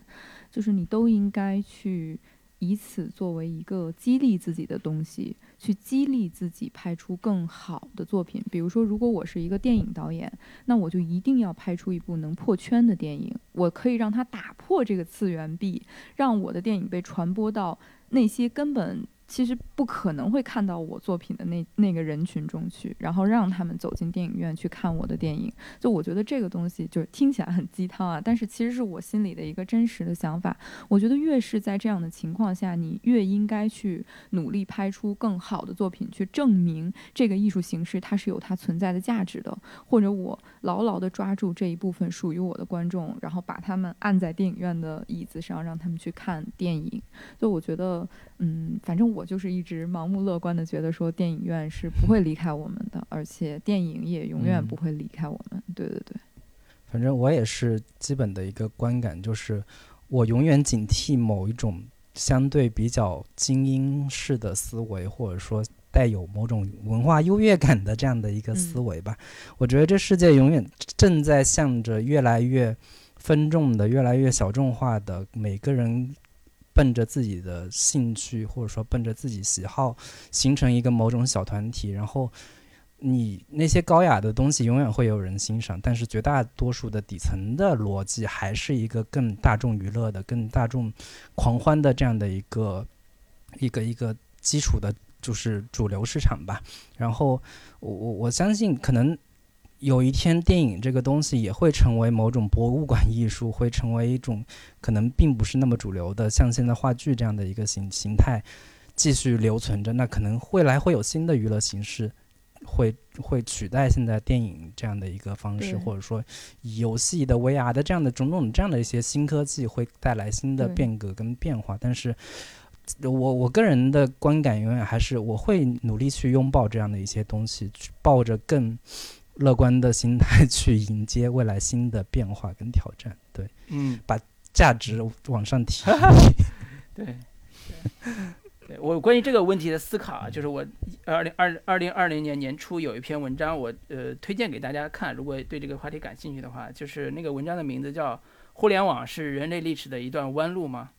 就是你都应该去以此作为一个激励自己的东西，去激励自己拍出更好的作品。比如说，如果我是一个电影导演，那我就一定要拍出一部能破圈的电影，我可以让它打破这个次元壁，让我的电影被传播到那些根本其实不可能会看到我作品的那那个人群中去，然后让他们走进电影院去看我的电影。就我觉得这个东西就是听起来很鸡汤啊，但是其实是我心里的一个真实的想法。我觉得越是在这样的情况下，你越应该去努力拍出更好的作品，去证明这个艺术形式它是有它存在的价值的，或者我牢牢地抓住这一部分属于我的观众，然后把他们按在电影院的椅子上，让他们去看电影。就我觉得，嗯，反正我就是一直盲目乐观的觉得说，电影院是不会离开我们的，而且电影也永远嗯不会离开我们。对对对，反正我也是基本的一个观感，就是我永远警惕某一种相对比较精英式的思维，或者说带有某种文化优越感的这样的一个思维吧。我觉得这世界永远正在向着越来越分众的、越来越小众化的，每个人奔着自己的兴趣或者说奔着自己喜好，形成一个某种小团体，然后。你那些高雅的东西永远会有人欣赏，但是绝大多数的底层的逻辑还是一个更大众娱乐的、更大众狂欢的这样的一个一个一个基础的，就是主流市场吧。然后我我我相信，可能有一天电影这个东西也会成为某种博物馆艺术，会成为一种可能并不是那么主流的，像现在话剧这样的一个形形态继续留存着。那可能未来会有新的娱乐形式。会会取代现在电影这样的一个方式，或者说游戏的 VR 的这样的种种这样的一些新科技，会带来新的变革跟变化。但是，我我个人的观感永远还是我会努力去拥抱这样的一些东西，去抱着更乐观的心态去迎接未来新的变化跟挑战。对，嗯，把价值往上提。对，对，对我关于这个问题的思考啊，就是我二零二二零二零年年初有一篇文章，我呃推荐给大家看，如果对这个话题感兴趣的话，就是那个文章的名字叫《互联网是人类历史的一段弯路》吗？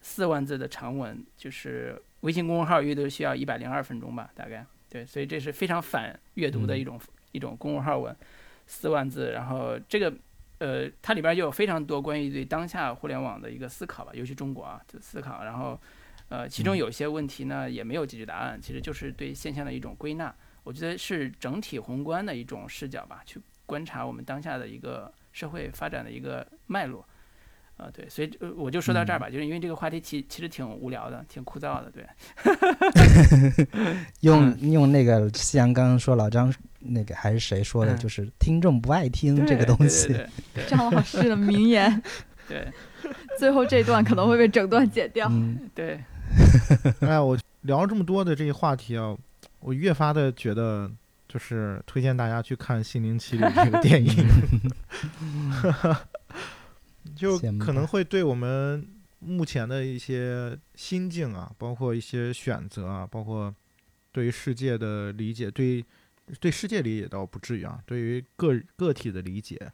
四万字的长文，就是微信公众号阅读需要一百零二分钟吧，大概对，所以这是非常反阅读的一种、一种公众号文，四万字，然后这个。呃，它里边就有非常多关于对当下互联网的一个思考吧，尤其中国啊就思考。然后，呃，其中有一些问题呢也没有解决答案，其实就是对现象的一种归纳。我觉得是整体宏观的一种视角吧，去观察我们当下的一个社会发展的一个脉络。啊、对，所以呃我就说到这儿吧，就是因为这个话题其其实挺无聊的，挺枯燥的，对。用用那个夕阳刚刚说老张那个还是谁说的，嗯。就是听众不爱听这个东西。张老师的名言，对最后这段可能会被整段剪掉。嗯，对。哎，我聊了这么多的这些话题啊，我越发的觉得，就是推荐大家去看《心灵奇旅》这个电影，就可能会对我们目前的一些心境啊，包括一些选择啊，包括对于世界的理解，对于对世界理解倒不至于啊，对于个个体的理解，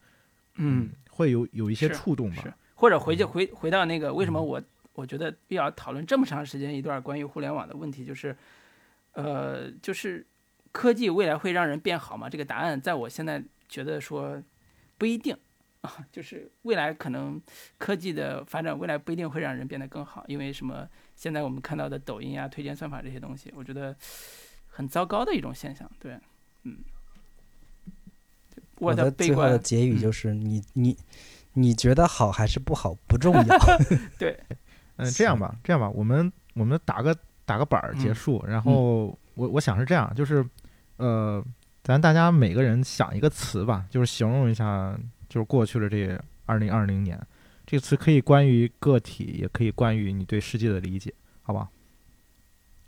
嗯，会有有一些触动吧是。或者回去回回到那个为什么我我觉得必要讨论这么长时间一段关于互联网的问题，就是，呃，就是科技未来会让人变好吗？这个答案在我现在觉得说不一定啊，就是未来可能科技的发展未来不一定会让人变得更好，因为什么？现在我们看到的抖音啊、推荐算法这些东西，我觉得很糟糕的一种现象。对，嗯，我的最后的结语嗯就是你你你觉得好还是不好不重要。对，嗯，这样吧，这样吧，我们我们打个打个板儿结嗯束，然后我我想是这样，就是呃，咱大家每个人想一个词吧，就是形容一下，就是过去的这二零二零年，这个词可以关于个体，也可以关于你对世界的理解，好吧？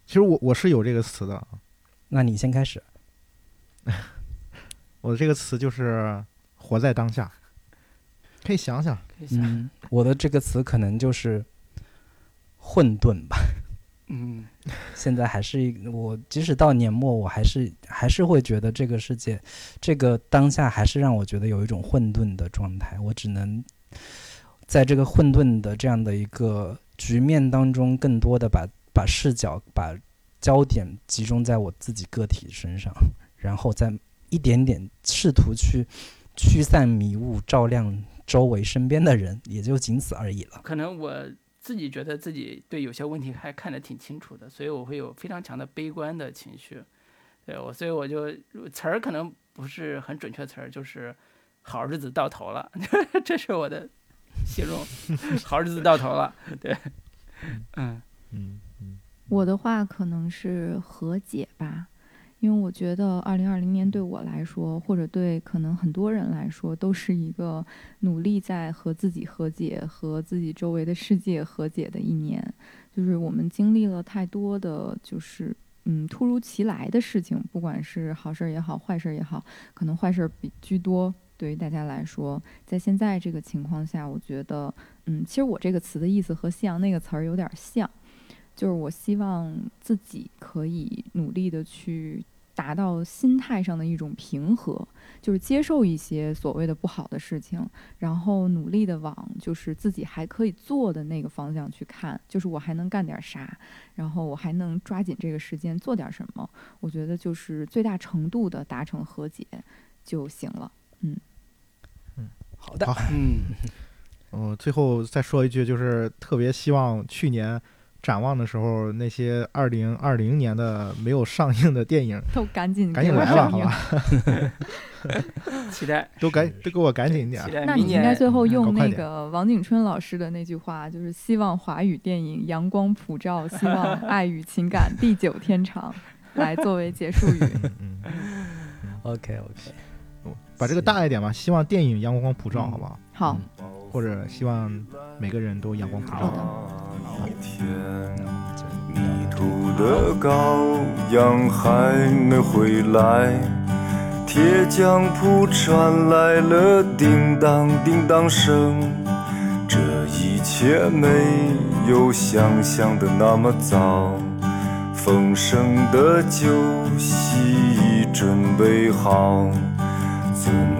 其实我我是有这个词的，啊那你先开始。我的这个词就是活在当下。可以想想，可以想，嗯，我的这个词可能就是混沌吧。嗯现在还是一我，即使到年末，我还是还是会觉得这个世界，这个当下还是让我觉得有一种混沌的状态。我只能在这个混沌的这样的一个局面当中，更多的把把视角、把焦点集中在我自己个体身上，然后再一点点试图去驱散迷雾，照亮周围身边的人，也就仅此而已了。可能我自己觉得自己对有些问题还看得挺清楚的，所以我会有非常强的悲观的情绪。对我，所以我就词儿可能不是很准确词儿，就是好日子到头了，这是我的形容，好日子到头了。对，嗯嗯嗯，我的话可能是和解吧，因为我觉得二零二零年对我来说，或者对可能很多人来说，都是一个努力在和自己和解、和自己周围的世界和解的一年。就是我们经历了太多的，就是嗯突如其来的事情，不管是好事也好，坏事也好，可能坏事比居多。对于大家来说，在现在这个情况下，我觉得，嗯，其实我这个词的意思和夕阳那个词儿有点像，就是我希望自己可以努力的去达到心态上的一种平和，就是接受一些所谓的不好的事情，然后努力的往就是自己还可以做的那个方向去看，就是我还能干点啥，然后我还能抓紧这个时间做点什么，我觉得就是最大程度的达成和解就行了。嗯。嗯好的，好。嗯，嗯，最后再说一句，就是特别希望去年展望的时候，那些二零二零年的没有上映的电影，都赶紧赶紧来吧，好吧，期 待都赶都给我赶紧点那你应该最后嗯用那个王景春老师的那句话，就是希望华语电影阳光普照，希望爱与情感地久天长，来作为结束语。嗯嗯，OK OK，嗯。把这个大一点吧，希望电影阳光普照，好不好？好，或者希望每个人都阳光普好照。的。一天，迷途的羔羊还没回来，铁匠铺传来了叮当叮当声。这一切没有想象的那么糟，丰盛的酒席已准备好。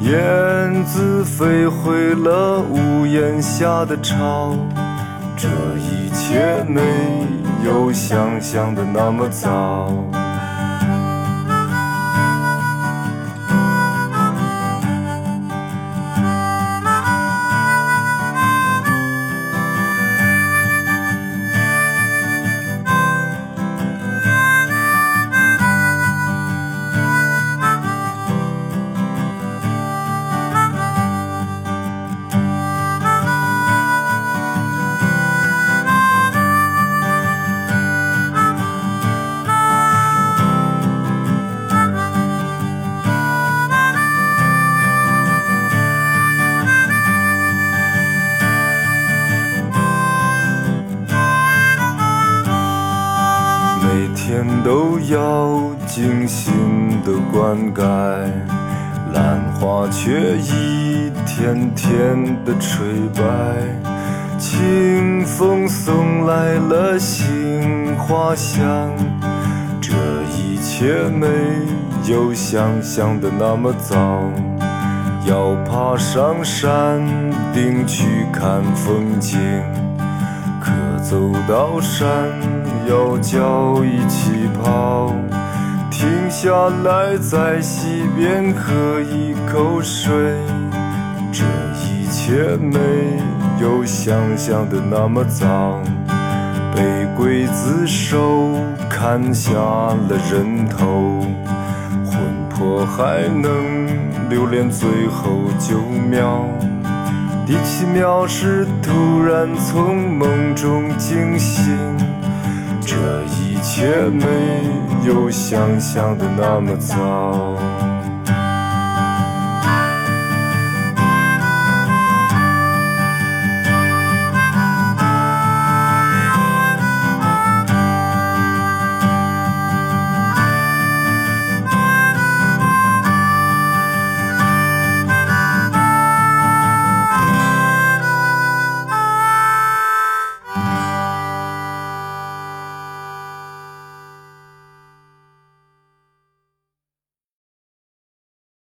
燕子飞回了屋檐下的巢，这一切没有想象的那么糟。一天天的垂白。清风送来了杏花香，这一切没有想象的那么糟。要爬上山顶去看风景。可走到山腰脚一起跑，停下来在溪边喝一口水。一切没有想象的那么糟，被刽子手砍下了人头，魂魄还能留恋最后九秒。第七秒是突然从梦中惊醒，这一切没有想象的那么糟。